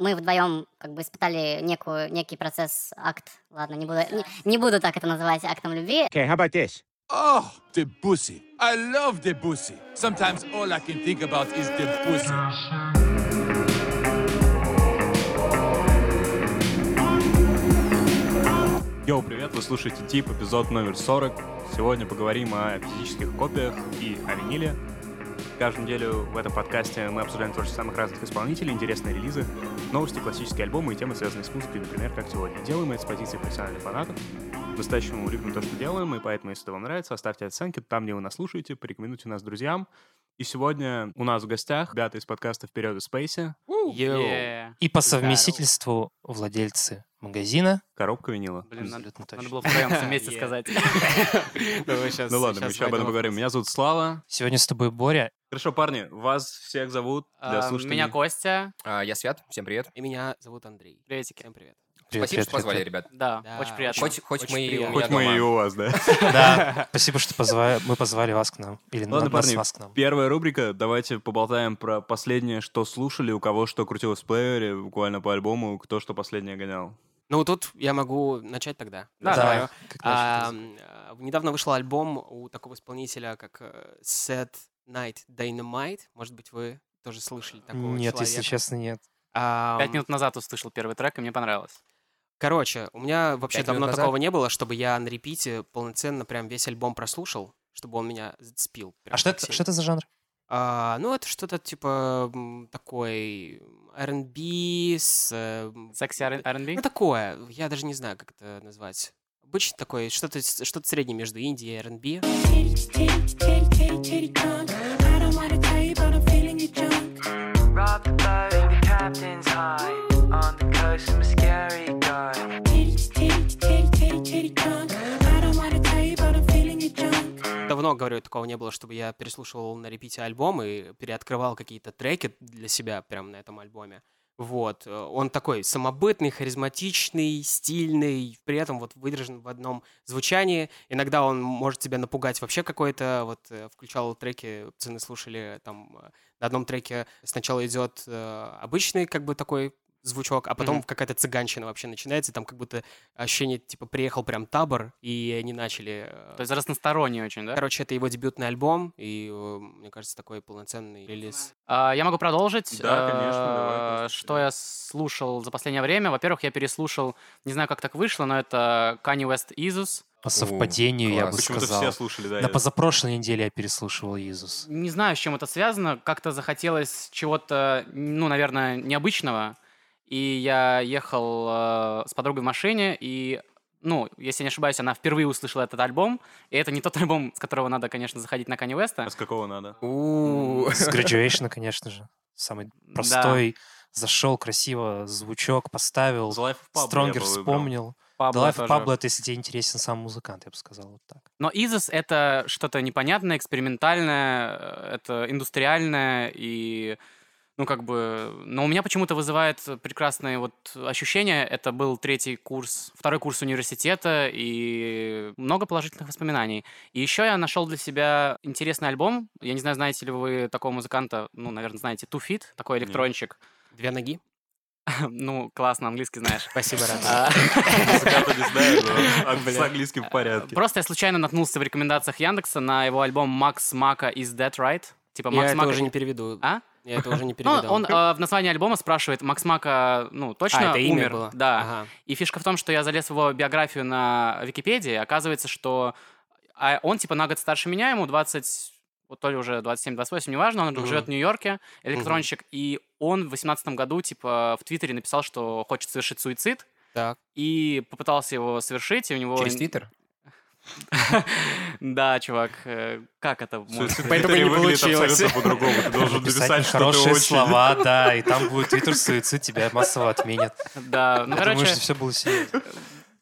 мы вдвоем как бы испытали некую, некий процесс, акт, ладно, не буду, не, не буду так это называть актом любви. Okay, how about this? Oh, Debussy. I love Debussy. Sometimes all I can think about is Debussy. Йоу, привет, вы слушаете ТИП, эпизод номер 40. Сегодня поговорим о физических копиях и о виниле. Каждую неделю в этом подкасте мы обсуждаем творчество самых разных исполнителей, интересные релизы, новости, классические альбомы и темы, связанные с музыкой, например, как сегодня. Делаем мы это с позиции профессиональных фанатов. По-настоящему любим то, что делаем, и поэтому, если это вам нравится, оставьте оценки там, где вы нас слушаете, порекомендуйте нас друзьям. И сегодня у нас в гостях ребята из подкаста «Вперед из Спейси». И по совместительству владельцы магазина. коробка винила. Блин, надо, надо было втроем вместе Yeah. сказать. Ну ладно, мы еще об этом поговорим. Меня зовут Слава. Сегодня с тобой Боря. Хорошо, парни, вас всех зовут для А, слушателей. Меня Костя. А, я Свят, всем привет. И меня зовут Андрей. Приветики. Всем привет. Привет, Спасибо, привет, что позвали, привет, ребят. Да, Да, очень приятно. Хоть, хоть Очень мы и у приятно. Хоть мы и у вас, да. Да, спасибо, что позвали, мы позвали вас к нам. Или Ладно, парни, вас к нам. Первая рубрика. Давайте поболтаем про последнее, что слушали, у кого что крутилось в плеере, буквально по альбому, кто что последнее гонял. Ну, тут я могу начать тогда. Да, Давай. давай. Как А, начать? м, а, недавно вышел альбом у такого исполнителя, как э, Set Night Dynamite. Может быть, вы тоже слышали такого Нет, если человека. честно, нет. А, Пять минут назад услышал первый трек, и мне понравилось. Короче, у меня вообще Пять давно такого не было, чтобы я на репите полноценно прям весь альбом прослушал, чтобы он меня зацепил. А что это, что это за жанр? А, ну, это что-то типа такой R&B с... э, Секси R&B? Ну, такое. Я даже не знаю, как это назвать. Обычно такое, что-то что-то среднее между Индией и R&B. Давно, говорю, такого не было, чтобы я переслушивал на репите альбом и переоткрывал какие-то треки для себя прямо на этом альбоме. Вот. э, Он такой самобытный, харизматичный, стильный, при этом вот выдержан в одном звучании. Иногда он может тебя напугать вообще какой-то. Вот э, включал треки, пацаны слушали там э, на одном треке сначала идет обычный как бы такой звучок, а потом Мгм. какая-то цыганщина вообще начинается, и там как будто ощущение, типа, приехал прям табор, и они начали... э, То есть разносторонний очень, да? Короче, это его дебютный альбом, и, э, мне кажется, такой полноценный релиз. А, Я могу продолжить. Да, конечно, Э, давай, Костя, Что я слушал за последнее время? Во-первых, я переслушал, не знаю, как так вышло, но это Kanye West Isus. По совпадению, я класс. бы Почему-то сказал. все слушали, да. На я- позапрошлой неделе я переслушивал Иисус. Не знаю, с чем это связано. Как-то захотелось чего-то, ну, наверное, необычного. И я ехал э, с подругой в машине, и, ну, если не ошибаюсь, она впервые услышала этот альбом. И это не тот альбом, с которого надо, конечно, заходить на Kanye West. А с какого надо? С Graduation, конечно же. Самый простой. Зашел красиво, звучок поставил. Стронгер вспомнил. The Life of. Pablo — это если тебе интересен сам музыкант, я бы сказал вот так. Но Изос — это что-то непонятное, экспериментальное, э, это индустриальное и ну, как бы... Но у меня почему-то вызывает прекрасные вот ощущения. Это был третий курс, второй курс университета, и много положительных воспоминаний. И еще я нашел для себя интересный альбом. Я не знаю, знаете ли вы такого музыканта, ну, наверное, знаете, Two Feet, такой Нет. электрончик. Две ноги. Ну, классно, английский знаешь. Спасибо, Рад. А, Музыканта не знаю, но Бля. с английским в порядке. Просто я случайно наткнулся в рекомендациях Яндекса на его альбом Макс Мака Is That Right? Типа Я Макс это Мака... уже не переведу. А? Я это уже не Ну, переведу. он э, в названии альбома спрашивает, Макс Мака, ну, точно А, это имя умер? было? Да. Ага. И фишка в том, что я залез в его биографию на Википедии, оказывается, что а, он, типа, на год старше меня, ему 20, вот то ли уже 27-28, неважно, он Мгм. живет в Нью-Йорке, электронщик, и он в 18 году, типа, в Твиттере написал, что хочет совершить суицид, Так. и попытался его совершить, и у него... Через Твиттер? Да, чувак, э, как это может Поэтому не получилось. абсолютно по-другому. Ты должен Написать хорошие слова, да, и там будет твиттер суицид, тебя массово отменят. Да, ну, короче, что все было серьезно.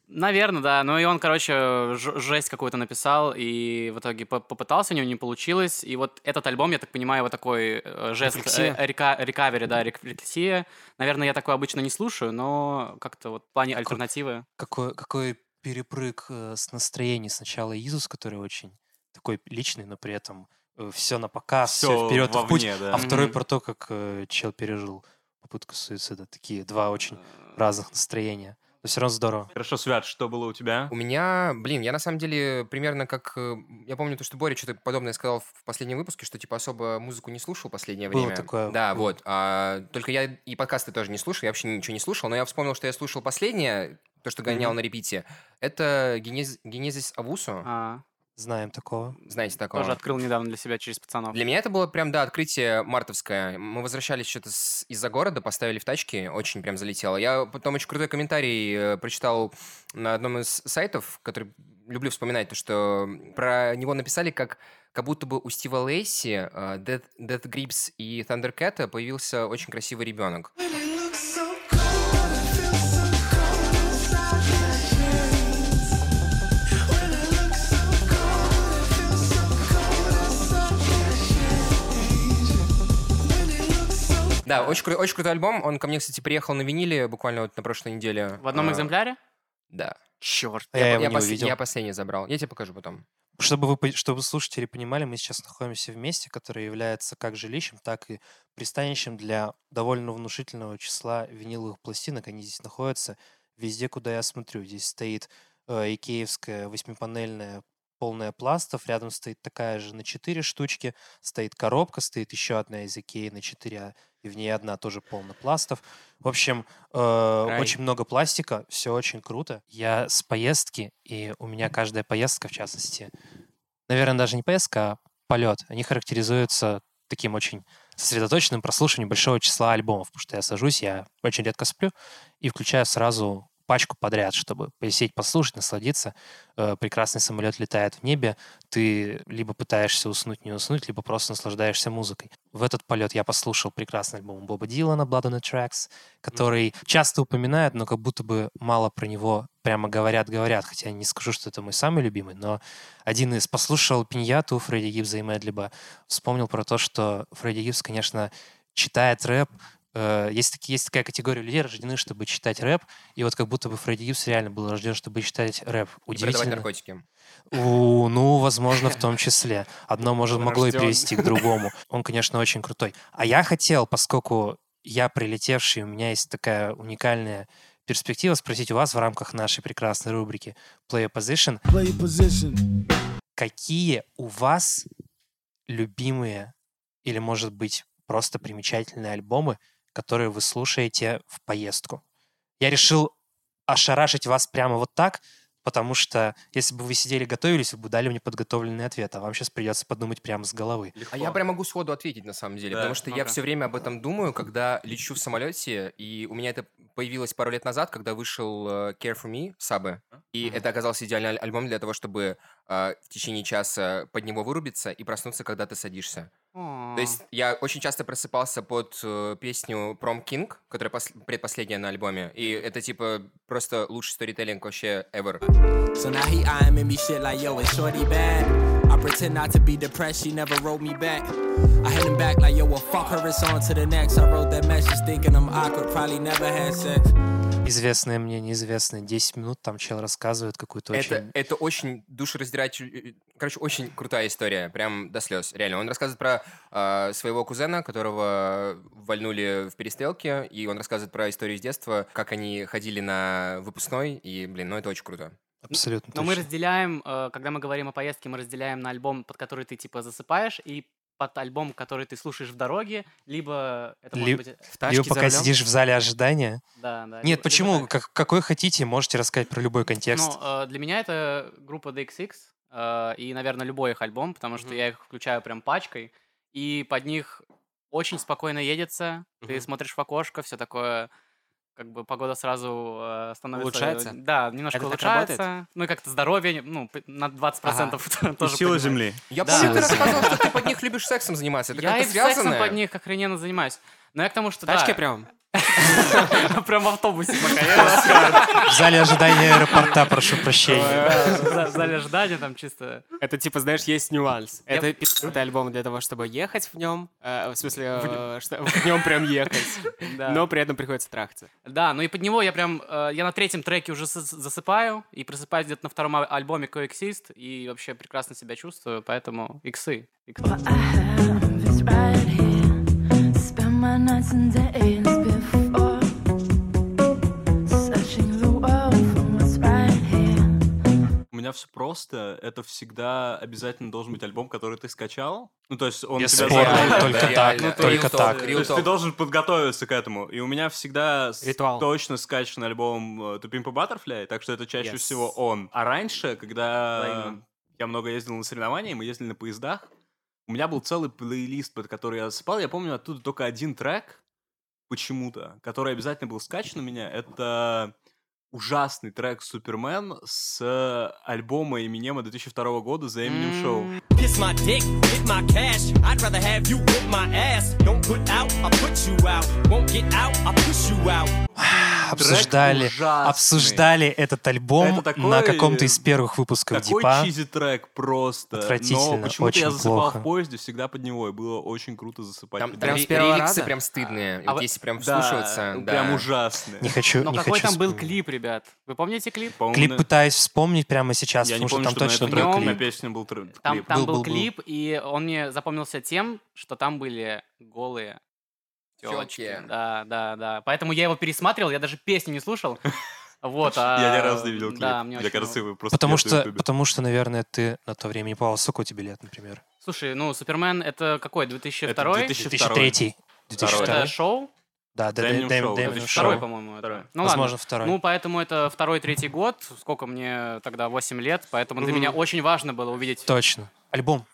наверное, да. Ну, и он, короче, жесть какую-то написал, и в итоге по- попытался, у него не получилось. И вот этот альбом, я так понимаю, вот такой э, жест э, река- рекавери, да, рефлексия. Наверное, я такой обычно не слушаю, но как-то вот в плане альтернативы. Какой, какой перепрыг э, с настроений. Сначала Изус, который очень такой личный, но при этом все на показ, все Всё вперед в путь. вовне, да. А второй Мгм. про то, как э, чел пережил попытка суицида. Такие два очень разных настроения. Но все равно здорово. Хорошо, Свят, что было у тебя? У меня, блин, я на самом деле примерно как... э, Я помню то, что Боря что-то подобное сказал в последнем выпуске, что типа особо музыку не слушал в последнее Было время. такое, Да, было. вот. А, только я и подкасты тоже не слушал, я вообще ничего не слушал, но я вспомнил, что я слушал последнее, то, что гонял на репите. Это Генез- Генезис Авусу. А, Знаем такого. Знаете такого? тоже открыл недавно для себя через пацанов. Для меня это было прям, да, открытие мартовское. Мы возвращались что-то с- из-за города, поставили в тачке, очень прям залетело. Я потом очень крутой комментарий э, прочитал на одном из сайтов, который люблю вспоминать, то, что про него написали как как будто бы у Стива Лейси, э, Death, Death Grips и Thundercat появился очень красивый ребенок. Да, очень, кру- очень крутой альбом. Он ко мне, кстати, приехал на виниле буквально вот на прошлой неделе. В одном А, экземпляре? Да. Черт. А я его не пос- увидел. я последний забрал. Я тебе покажу потом. Чтобы вы, чтобы слушатели понимали, мы сейчас находимся в месте, которое является как жилищем, так и пристанищем для довольно внушительного числа виниловых пластинок. Они здесь находятся везде, куда я смотрю. Здесь стоит э, икеевская восьмипанельная полная пластов, рядом стоит такая же на 4 штучки, стоит коробка, стоит еще одна из Икеи на 4, а и в ней одна тоже полная пластов. В общем, э, Рай. очень много пластика, все очень круто. Я с поездки, и у меня каждая поездка, в частности, наверное, даже не поездка, а полет, они характеризуются таким очень сосредоточенным прослушиванием большого числа альбомов, потому что я сажусь, я очень редко сплю, и включаю сразу пачку подряд, чтобы посидеть, послушать, насладиться. Э, прекрасный самолет летает в небе, ты либо пытаешься уснуть, не уснуть, либо просто наслаждаешься музыкой. В этот полет я послушал прекрасный альбом Боба Дилана «Blood on the Tracks», который часто упоминают, но как будто бы мало про него прямо говорят-говорят, хотя я не скажу, что это мой самый любимый, но один из. Послушал Пиньяту Фредди Гибза и Мэдлиба, вспомнил про то, что Фредди Гибс, конечно, читает рэп, Э, есть, такие, есть такая категория людей, рождены, чтобы читать рэп, и вот как будто бы Фредди Гибс реально был рожден, чтобы читать рэп. И продавать Удивительно. наркотики. У, ну, возможно, в том числе. Одно может могло и привести к другому. Он, конечно, очень крутой. А я хотел, поскольку я прилетевший, у меня есть такая уникальная перспектива, спросить у вас в рамках нашей прекрасной рубрики Play Position, Play position. какие у вас любимые или, может быть, просто примечательные альбомы, которые вы слушаете в поездку? Я решил ошарашить вас прямо вот так, потому что если бы вы сидели готовились, вы бы дали мне подготовленный ответ, а вам сейчас придется подумать прямо с головы. А я прям могу сходу ответить, на самом деле, Да, потому что я ну-ка. все время об этом думаю, когда лечу в самолете, и у меня это появилось пару лет назад, когда вышел э, Care For Me Сабы, и Мгм. это оказался идеальный аль- альбом для того, чтобы э, в течение часа под него вырубиться и проснуться, когда ты садишься. То есть я очень часто просыпался под э, песню Prom King, которая пос- предпоследняя на альбоме, и это типа просто лучший сторителлинг вообще ever. So now he eyeing me shit like, yo, is shorty bad? I pretend not to be depressed, she never wrote me back. I hit him back like, yo, well, fuck her, it's on to the next. I wrote that message thinking I'm awkward, probably never had sex. Известное мне, неизвестное. 10 минут там чел рассказывает какую-то Это, очень... это очень душераздирающая, короче, очень крутая история, прям до слез, реально. Он рассказывает про э, своего кузена, которого вальнули в перестрелке, и он рассказывает про историю из детства, как они ходили на выпускной, и, блин, ну это очень круто. Абсолютно Но мы точно. разделяем, э, когда мы говорим о поездке, мы разделяем на альбом, под который ты типа засыпаешь, и под альбом, который ты слушаешь в дороге, либо это Ли- может быть... э, В тачке Либо за пока рулем? сидишь в зале ожидания. Да, да. Нет, либо- либо почему? так. Как, какой хотите, можете рассказать про любой контекст. Ну, э, для меня это группа DXX, э, и, наверное, любой их альбом, потому что Мгм. я их включаю прям пачкой, и под них очень спокойно едется, ты Мгм. смотришь в окошко, все такое, как бы погода сразу э, становится... Улучшается? Да, немножко Это улучшается. работает? Ну и как-то здоровье, ну, на 20% И тоже сила поднимается. земли. Я Да. помню, ты Сила рассказывал, что ты под них любишь сексом заниматься. Это Я и сексом под них охрененно занимаюсь. Но я к тому, что В тачке да, прям? прям в автобусе пока В зале ожидания аэропорта, прошу прощения. В за- в зале ожидания там чисто... Это типа, знаешь, есть нюанс. Это пи***ый альбом для того, чтобы ехать в нем, в смысле, э, в нем прям ехать, но при этом приходится трахаться. Да, ну и под него я прям, э, я на третьем треке уже зас- засыпаю и просыпаюсь где-то на втором а- альбоме Coexist и вообще прекрасно себя чувствую, поэтому иксы. иксы. Меня все просто. Это всегда обязательно должен быть альбом, который ты скачал. Ну, то есть он тебя Бесспорно, заставляет- только да, так, реально. только Real так. То real есть talk. ты должен подготовиться к этому. И у меня всегда Ритуал. точно скачан альбом э, Pimp a Butterfly, так что это чаще Yes. всего он. А раньше, когда Взаимно. я много ездил на соревнования, мы ездили на поездах, у меня был целый плейлист, под который я засыпал. Я помню оттуда только один трек, почему-то, который обязательно был скачан у меня. Это ужасный трек Супермен с альбома Эминема 2002 года The Eminem Show. Kiss my dick, get my cash. I'd rather have you whip my ass. Don't put out, I'll put you out. Won't get out, I'll push you out. Обсуждали, обсуждали этот альбом Это такой- на каком-то из первых выпусков Такой Дипа. чизи трек просто. Отвратительно, Но почему-то я очень засыпал плохо. в поезде всегда под него, и было очень круто засыпать. Там, там него. с первого раза? прям стыдные. А Вот если прям Да, вслушиваться, да. прям ужасные. Не хочу, Но не какой хочу там был вспомнить. клип, ребят? Вы помните клип? По-моему, Клип пытаюсь вспомнить прямо сейчас, Я не потому помню, что там что точно на, был клип. на песне был Там, клип. там Был, был, был, был. клип, и он мне запомнился тем, что там были голые телочки. Да, да, да. Поэтому я его пересматривал, я даже песню не слушал. Вот, а... Я ни разу не видел клип. Да, мне Мне очень кажется, его просто Потому что, потому что, наверное, ты на то время не попал. Сколько у тебя лет, например? Слушай, ну, Супермен это какой, 2002? Это 2002. 2003. 2002. Это шоу? Да, да, Damn это Show. Второй, по-моему. Второй. Ну Возможно, ладно. второй. Ну, поэтому это второй-третий год. Сколько мне тогда? 8 лет. Поэтому для меня очень важно было увидеть... Точно. Альбом.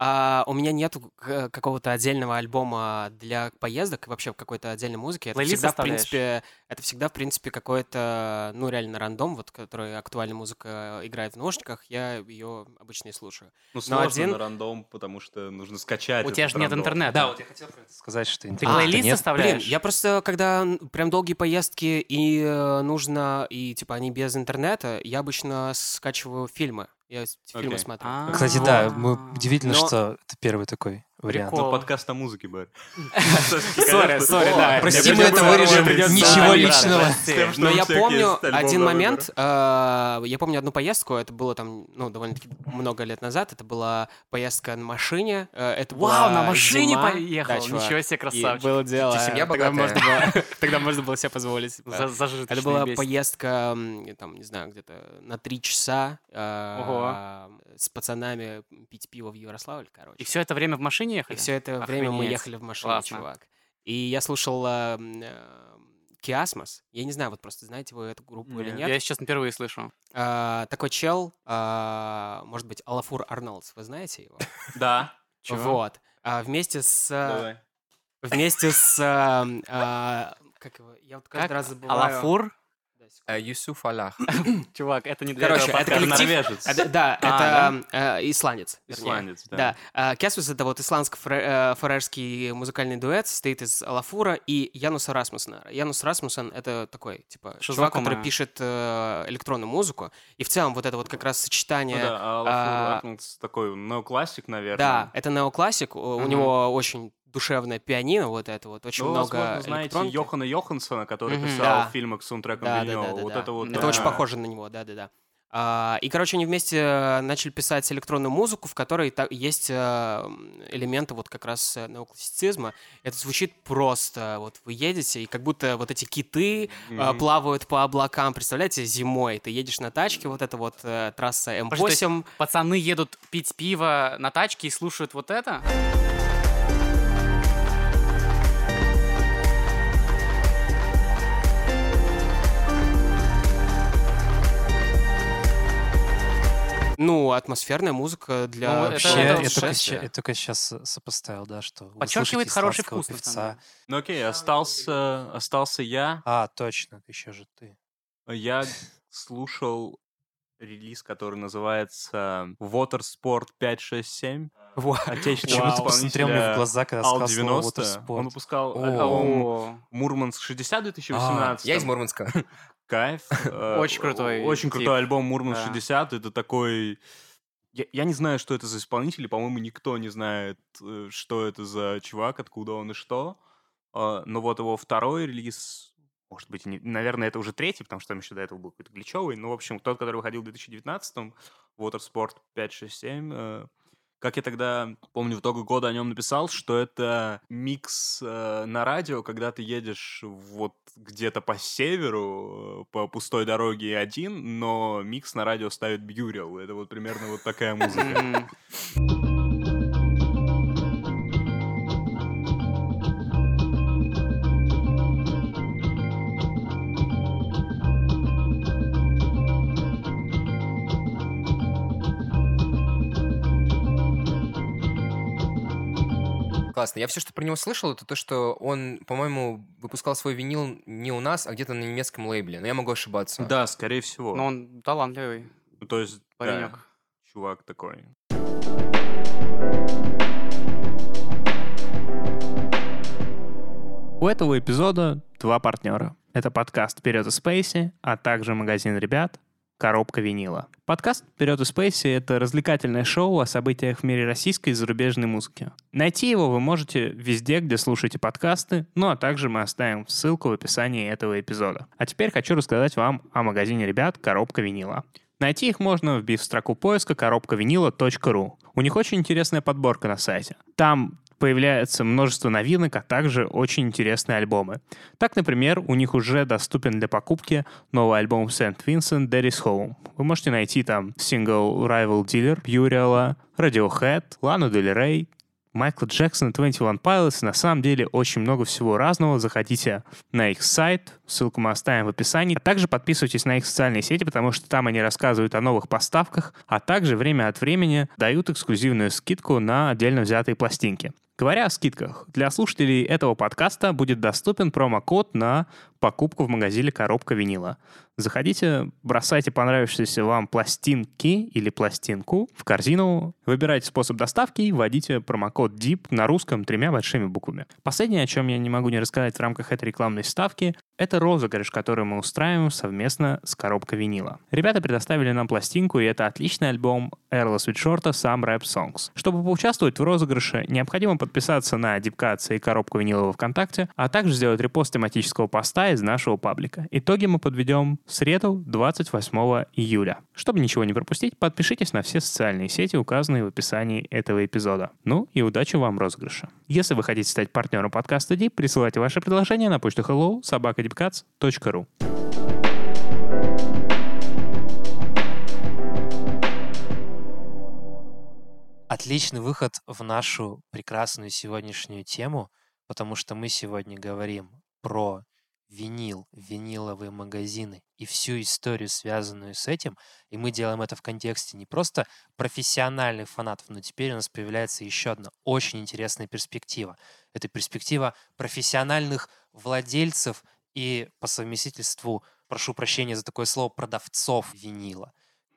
А, у меня нету к- какого-то отдельного альбома для поездок, и вообще какой-то отдельной музыки. Это Плейлист всегда, в принципе, это всегда, в принципе, какой-то, ну, реально рандом, вот, который актуальная музыка играет в наушниках, я ее обычно и слушаю. Ну, Но сложно один- на рандом, потому что нужно скачать У тебя же нет рандом. интернета. Да, вот я хотел про это сказать, что Ты интернета плейлист нет. составляешь? Блин, я просто, когда прям долгие поездки и э, нужно, и типа они без интернета, я обычно скачиваю фильмы. Я фильмы смотрю. А. Кстати, да, мы, удивительно, Но- что это первый такой вариант. Прикол. Ну, подкаст о музыке, Барь. Сори, сори, да. Прости, мы это вырежем. Ничего личного. Но я помню один момент, э, я помню одну поездку, это было там, ну, довольно-таки много лет назад, это была поездка на машине, э, это Вау, на машине поехал. Ничего себе, красавчик. было дело. Семья тогда богатая. можно было, тогда можно было себе позволить. Это была поездка, там, не знаю, где-то на три часа Ого. с пацанами пить пиво в Ярославль, короче. И все это время в машине ехали? И все это время мы Охренеть. ехали в машине, Классно. чувак. И я слушал э, э, Киасмос. Я не знаю, вот просто знаете вы эту группу или Нет, нет. Я сейчас впервые слышу. А, такой чел, а, может быть, Алафур Арнольдс, вы знаете его? Да. Вот. А, вместе с... Давай. Вместе с... а, а, Как его? Я вот каждый раз забываю. Алафур? Э, Юсуф Аллах. Чувак, это не для Короче, этого это коллектив. Норвежец. Это- Да, А, это э, исландец. Исландец, да. Да. Кесус — это вот исландско-фарерский музыкальный дуэт, состоит из Алафура и Януса Расмуссена. Янус Расмуссен — это такой, типа, Что чувак, который пишет э, электронную музыку. И в целом вот это вот как раз Ну сочетание... да, а Алафур а, такой неоклассик, наверное. Да, это неоклассик, у него очень душевное пианино, вот это вот, очень Ну, много возможно, знаете электронки. Йохана Йоханссона, который Мгм. писал Да. фильмы к саундтрекам Да, да, Вильнёва. да, да, Вот да. это вот... Это да. очень похоже на него, да-да-да. А, и, короче, они вместе э, начали писать электронную музыку, в которой есть э, элементы вот как раз э, неоклассицизма. Это звучит просто. Вот вы едете, и как будто вот эти киты Мгм. плавают по облакам. Представляете, зимой ты едешь на тачке, вот это вот трасса М8. Подожди, то есть Пацаны едут пить пиво на тачке и слушают вот это? Ну, атмосферная музыка для Ну, это- Вообще, это я, вот только, я только сейчас сопоставил, да, что Подчеркивает хороший вкус, певца. Ну окей, остался, остался я. А, точно, еще же ты. Я слушал релиз, который называется Watersport 567. Вот. Отечественного Почему-то посмотрел мне в исполнителя глаза, когда Ал сказал слово 90. «Watersport». Он выпускал О. альбом Мурманск 60 2018. Я из Мурманска. Кайф. Э, Очень крутой Очень крутой альбом Мурманск Да. 60. Это такой... Я, я не знаю, что это за исполнитель, по-моему, никто не знает, э, что это за чувак, откуда он и что. А, Но вот его второй релиз, может быть, не- наверное, это уже третий, потому что там еще до этого был какой-то гличевый. Ну, в общем, тот, который выходил в 2019-м, Watersport 567, э, Как я тогда, помню, в итоге года о нем написал, что это микс э, на радио, когда ты едешь вот где-то по северу, э, по пустой дороге один, но микс на радио ставит Бьюрил. Это вот примерно вот такая музыка. Классно. Я все, что про него слышал, это то, что он, по-моему, выпускал свой винил не у нас, а где-то на немецком лейбле. Но я могу ошибаться. Да, скорее всего. Но он талантливый Ну, То есть, да, паренек. чувак такой. У этого эпизода два партнера. Это подкаст «Вперед из Спейси», а также магазин ребят «Коробка винила». Подкаст «Вперед из Спейси» — это развлекательное шоу о событиях в мире российской и зарубежной музыки. Найти его вы можете везде, где слушаете подкасты, ну а также мы оставим ссылку в описании этого эпизода. А теперь хочу рассказать вам о магазине ребят «Коробка винила». Найти их можно, вбив в строку поиска коробкавинила.ру. У них очень интересная подборка на сайте. Там появляется множество новинок, а также очень интересные альбомы. Так, например, у них уже доступен для покупки новый альбом St. Vincent Daddy's Home. Вы можете найти там сингл Rival Dealer, Burial, Radiohead, Lana Del Rey, Майкла Джексона, 21 Pilots. На самом деле очень много всего разного. Заходите на их сайт, ссылку мы оставим в описании. А также подписывайтесь на их социальные сети, потому что там они рассказывают о новых поставках, а также время от времени дают эксклюзивную скидку на отдельно взятые пластинки. Говоря о скидках, для слушателей этого подкаста будет доступен промокод на покупку в магазине «Коробка винила». Заходите, бросайте понравившиеся вам пластинки или пластинку в корзину, выбирайте способ доставки и вводите промокод DIP на русском тремя большими буквами. Последнее, о чем я не могу не рассказать в рамках этой рекламной ставки, это розыгрыш, который мы устраиваем совместно с коробкой винила. Ребята предоставили нам пластинку, и это отличный альбом Эрла Свитшорта «Some Rap Songs». Чтобы поучаствовать в розыгрыше, необходимо подписаться на Дипкация и коробку винила ВКонтакте, а также сделать репост тематического поста из нашего паблика. Итоги мы подведем в среду, 28 июля. Чтобы ничего не пропустить, подпишитесь на все социальные сети, указанные в описании этого эпизода. Ну и удачи вам в розыгрыше. Если вы хотите стать партнером подкаста Deep, присылайте ваши предложения на почту hello собакадипкац.ру. Отличный выход в нашу прекрасную сегодняшнюю тему, потому что мы сегодня говорим про винил, виниловые магазины и всю историю, связанную с этим. И мы делаем это в контексте не просто профессиональных фанатов, но теперь у нас появляется еще одна очень интересная перспектива. Это перспектива профессиональных владельцев и по совместительству, прошу прощения за такое слово, продавцов винила.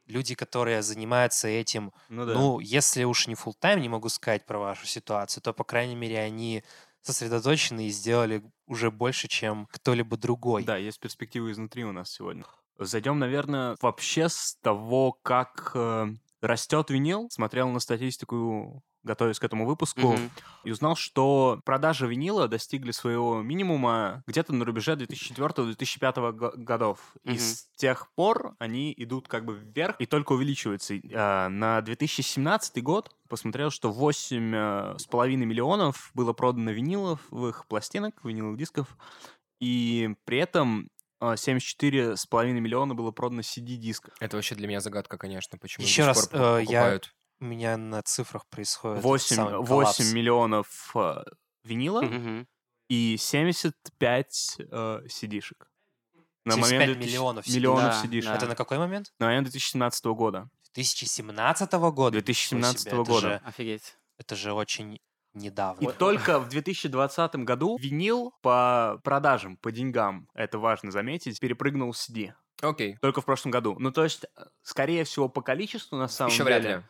Люди, которые занимаются этим Ну да. ну, если уж не full тайм не могу сказать про вашу ситуацию, то, по крайней мере, они сосредоточены и сделали уже больше, чем кто-либо другой. Да, есть перспективы изнутри у нас сегодня. Зайдем, наверное, вообще с того, как э, растет винил. Смотрел на статистику, готовясь к этому выпуску, Мгм. и узнал, что продажи винила достигли своего минимума где-то на рубеже 2004-2005 го- годов. И Мгм. с тех пор они идут как бы вверх и только увеличиваются. А, На 2017 год посмотрел, что 8,5 миллионов было продано виниловых пластинок, виниловых дисков, и при этом а, 74,5 миллиона было продано CD-дисков. Это вообще для меня загадка, конечно, почему Еще раз, пор э, я- покупают. У меня на цифрах происходит 8, самый 8 коллапс. миллионов э, винила Мгм. и 75 э, CD-шек. 75 2000 миллионов миллионов Да, CD-шек. да. Это на какой момент? На момент 2017 года. 2017 года? 2017 Ничего себе, года. Это же, Офигеть. это же очень недавно. И только в 2020 году винил по продажам, по деньгам, это важно заметить, перепрыгнул в CD. Окей. Только в прошлом году. Ну, то есть, э, скорее всего, по количеству, на самом Еще деле, вряд ли.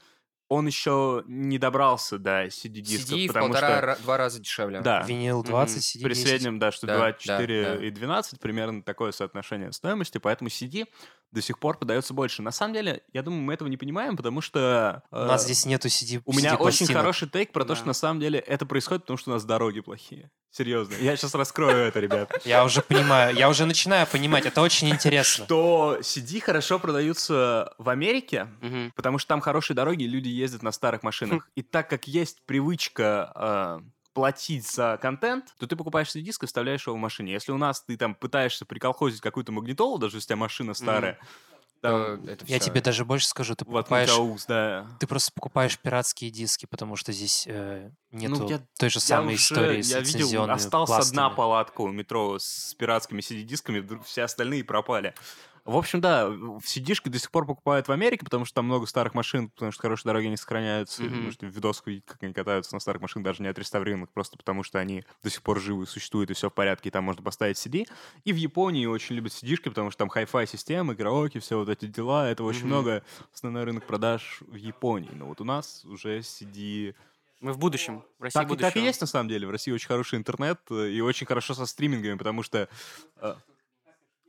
Он еще не добрался до CD-дисков, CD в потому полтора, что... два раза дешевле. Да, Винил 20, CD при 10. среднем, да, что Да, 24 да, да. и 12 примерно такое соотношение стоимости, поэтому CD до сих пор продается больше. На самом деле, я думаю, мы этого не понимаем, потому что... У нас э, здесь нету CD У меня очень хороший тейк про то, Да. что на самом деле это происходит, потому что у нас дороги плохие. Серьезно. Я сейчас раскрою это, ребят. Я уже понимаю, я уже начинаю понимать, это очень интересно. Что CD хорошо продаются в Америке, потому что там хорошие дороги, люди ездят на старых машинах. И так как есть привычка э, платить за контент, то ты покупаешь CD-диск и вставляешь его в машине. Если у нас ты там пытаешься приколхозить какую-то магнитолу, даже если у тебя машина старая, там, То это Я всё. тебе даже больше скажу, ты вот покупаешь, Мункаус, да. ты просто покупаешь пиратские диски, потому что здесь э, нету Ну, я- той же Я самой уже- истории с я видел, осталась одна пластами. палатка у метро с пиратскими CD-дисками, вдруг все остальные пропали. В общем, да, CD-шки до сих пор покупают в Америке, потому что там много старых машин, потому что хорошие дороги не сохраняются. Мгм. Потому что видос видеть, как они катаются на старых машинах, даже не отреставрированных, просто потому что они до сих пор живы, существуют, и все в порядке, и там можно поставить CD. И в Японии очень любят CD-шки, потому что там хай-фай системы, караоке, все вот эти дела. Это очень Мгм. много основной рынок продаж в Японии. Но вот у нас уже CD Мы в будущем. В России так, будущего. так и есть, на самом деле. В России очень хороший интернет э, и очень хорошо со стримингами, потому что...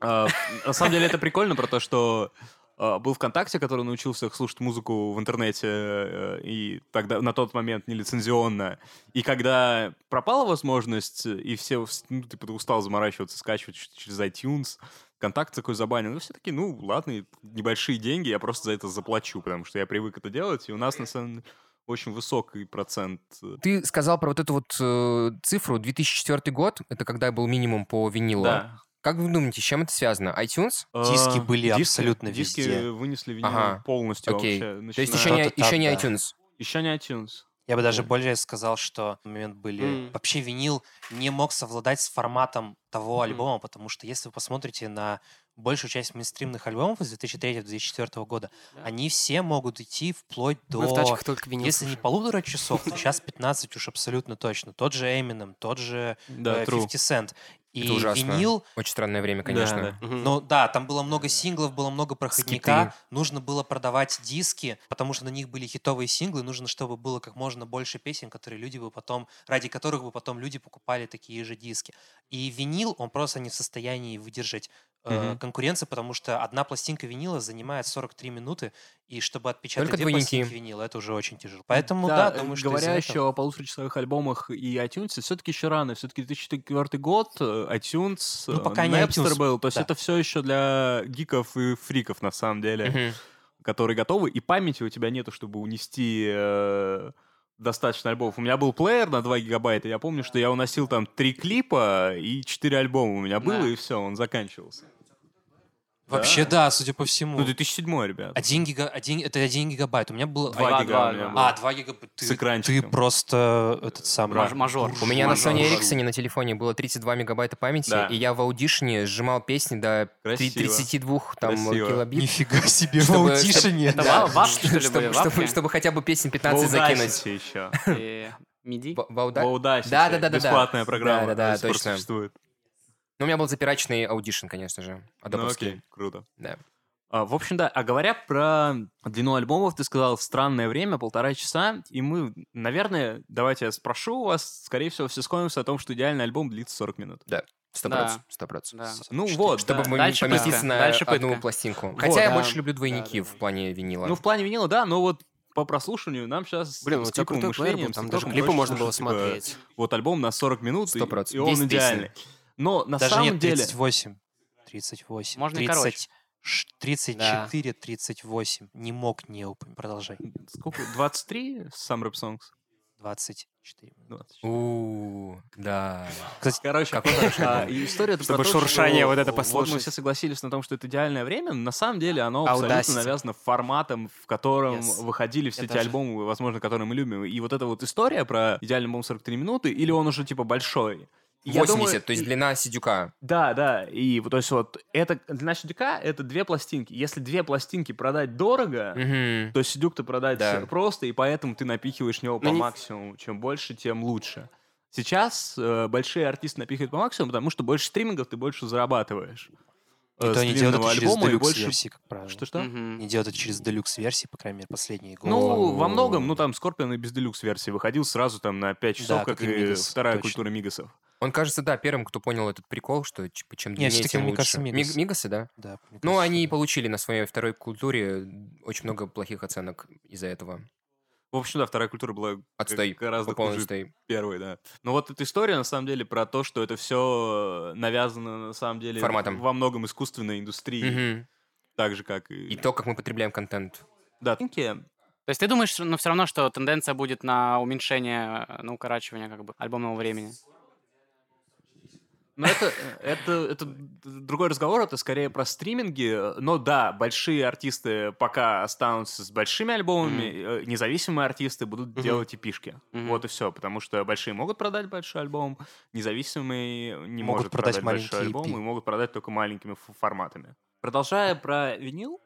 э, на самом деле это прикольно про то, что э, был ВКонтакте, который научил всех слушать музыку в интернете, э, и тогда на тот момент нелицензионно. И когда пропала возможность, и все, вс- ну, типа, ты устал заморачиваться, скачивать через iTunes, ВКонтакте такой забанил. Ну, все такие, ну, ладно, небольшие деньги, я просто за это заплачу, потому что я привык это делать, и у нас, на самом деле, очень высокий процент э, Ты сказал про вот эту вот э, цифру 2004 год, это когда был минимум по винилу. Да. Как вы думаете, с чем это связано? iTunes? Диски А, были абсолютно диски везде. вынесли винил Ага, полностью Окей. вообще. То есть начиная- еще не, Что-то так, еще не да. iTunes. Еще не iTunes. Я бы даже более сказал, что в момент были... М. Вообще винил не мог совладать с форматом того Мгм. альбома, потому что если вы посмотрите на большую часть мейнстримных альбомов из 2003-2004 года, Да. они все могут идти вплоть до... Мы в тачках только винил Если не слушаем. полутора часов, то сейчас 15 уж абсолютно точно. Тот же Eminem, тот же Да, э, true. 50 Cent. И Это ужасно. винил, Очень странное время, Да, конечно. да. Мгм. ну да, там было много синглов, было много проходника. Скиты. Нужно было продавать диски, потому что на них были хитовые синглы. Нужно, чтобы было как можно больше песен, которые люди бы потом, ради которых бы потом люди покупали такие же диски. И винил, он просто не в состоянии выдержать э, Мгм. конкуренцию, потому что одна пластинка винила занимает 43 минуты, и чтобы отпечатать Только две двойники. пластинки винила, это уже очень тяжело. Поэтому да, э, думаю, что говоря из-за этого- еще о полуторачасовых альбомах и iTunes, все-таки еще рано. Все-таки 2004 год, э, iTunes, Ну, э, пока не Napster был. То есть да. это все еще для гиков и фриков, на самом деле, Мгм. которые готовы. И памяти у тебя нету, чтобы унести э, достаточно альбомов. У меня был плеер на 2 гигабайта. Я помню, что я уносил там три клипа и 4 альбома у меня было, Да. и все, он заканчивался. Вообще да, судя по всему. Ну, 2007, ребят. Один гига... один... Это один гигабайт. У меня было... Два два, гига два, у меня два. было. А, 2 гигабайта. Ты, С ты экранчиком. просто этот самый... Маж- мажор. У меня на. Sony Ericsson на телефоне было 32 мегабайта памяти, Да. и я в Audition е сжимал песни до три- Красиво. 32 там, Красиво. килобит. Нифига себе, в Audition е. Это Да, ва- вапки, что ли, чтобы, хотя бы песен В 15 закинуть. Еще. И MIDI? В- в Audacity? В Audacity. Да, да, да, да, Бесплатная программа. Да, да, да, точно. существует. Ну, у меня был запираченный Audition, конечно же, Ну адобовский. окей, круто. Да. А, в общем, да, а говоря про длину альбомов, ты сказал странное время, полтора часа, и мы, наверное, давайте я спрошу у вас, скорее всего, все склонимся о том, что идеальный альбом длится 40 минут. Сто Да. процентов. Сто процентов. Да. Ну вот, Чтобы да. мы Дальше поместиться пытка. на Дальше одну пытка. пластинку. Вот, Хотя я да. больше люблю двойники Да, да, в плане винила. Ну, в плане винила, да, но вот по прослушиванию нам сейчас Блин, у тебя крутой плеер был, там даже клипы можно было смотреть. Вот альбом на 40 минут, и, Сто он 10 песен. идеальный. Но на Даже самом нет, деле... 38. 38. Можно и 30, короче. ш- 34, 38. Не мог не упомянуть. Продолжай. Сколько? 23 Some Rap Songs? 24. 24. У, да. Кстати, Короче, а, и история это Чтобы про то, шуршание что вот это Вот мы послушать. все согласились на том, что это идеальное время. На самом деле оно абсолютно Audacity. навязано форматом, в котором Yes. выходили все те тоже. альбомы, возможно, которые мы любим. И вот эта вот история про идеальный альбом 43 минуты, или он уже типа большой? Я 80, думаю, то есть и- длина сидюка. Да, да. И вот, то есть вот это для Сидюка это две пластинки. Если две пластинки продать дорого, Мгм. то Сидюк-то продать Да. просто, и поэтому ты напихиваешь него по Ну, не- максимуму. Чем больше, тем лучше. Сейчас э, большие артисты напихивают по максимуму, потому что больше стримингов ты больше зарабатываешь. И э, то с они делают это через альбома, и делюкс больше- версии, как правило. Что-что? Мгм. Они делают это через делюкс версии, по крайней мере, последние годы. Ну, во многом, ну там Скорпион и без делюкс версии выходил сразу там на 5 часов, Да, как, как и и Мигас, вторая точно. культура Мигасов. Он, кажется, да, первым, кто понял этот прикол, что типа, чем Не, длиннее, всё-таки, тем лучше. кажется, Миг- Мигасы. Мигасы, да? Да, мне Ну, они что- получили на своей второй культуре очень много плохих оценок из-за этого. В общем, да, вторая культура была Отстой. гораздо хуже отстой. первой, да. Но вот эта история, на самом деле, про то, что это все навязано, на самом деле, Форматом. во многом искусственной индустрии, Мгм. так же, как и... И то, как мы потребляем контент. Да, То есть ты думаешь, но все равно, что тенденция будет на уменьшение, э, на укорачивание как бы альбомного времени? Но это, это, это другой разговор, это скорее про стриминги. Но да, большие артисты пока останутся с большими альбомами, э, независимые артисты будут Мгм. делать эпишки. Мгм. Вот и все, потому что большие могут продать большой альбом, независимые не Могут может продать продать, большой альбом EP. и могут продать только маленькими форматами. Продолжая про винил,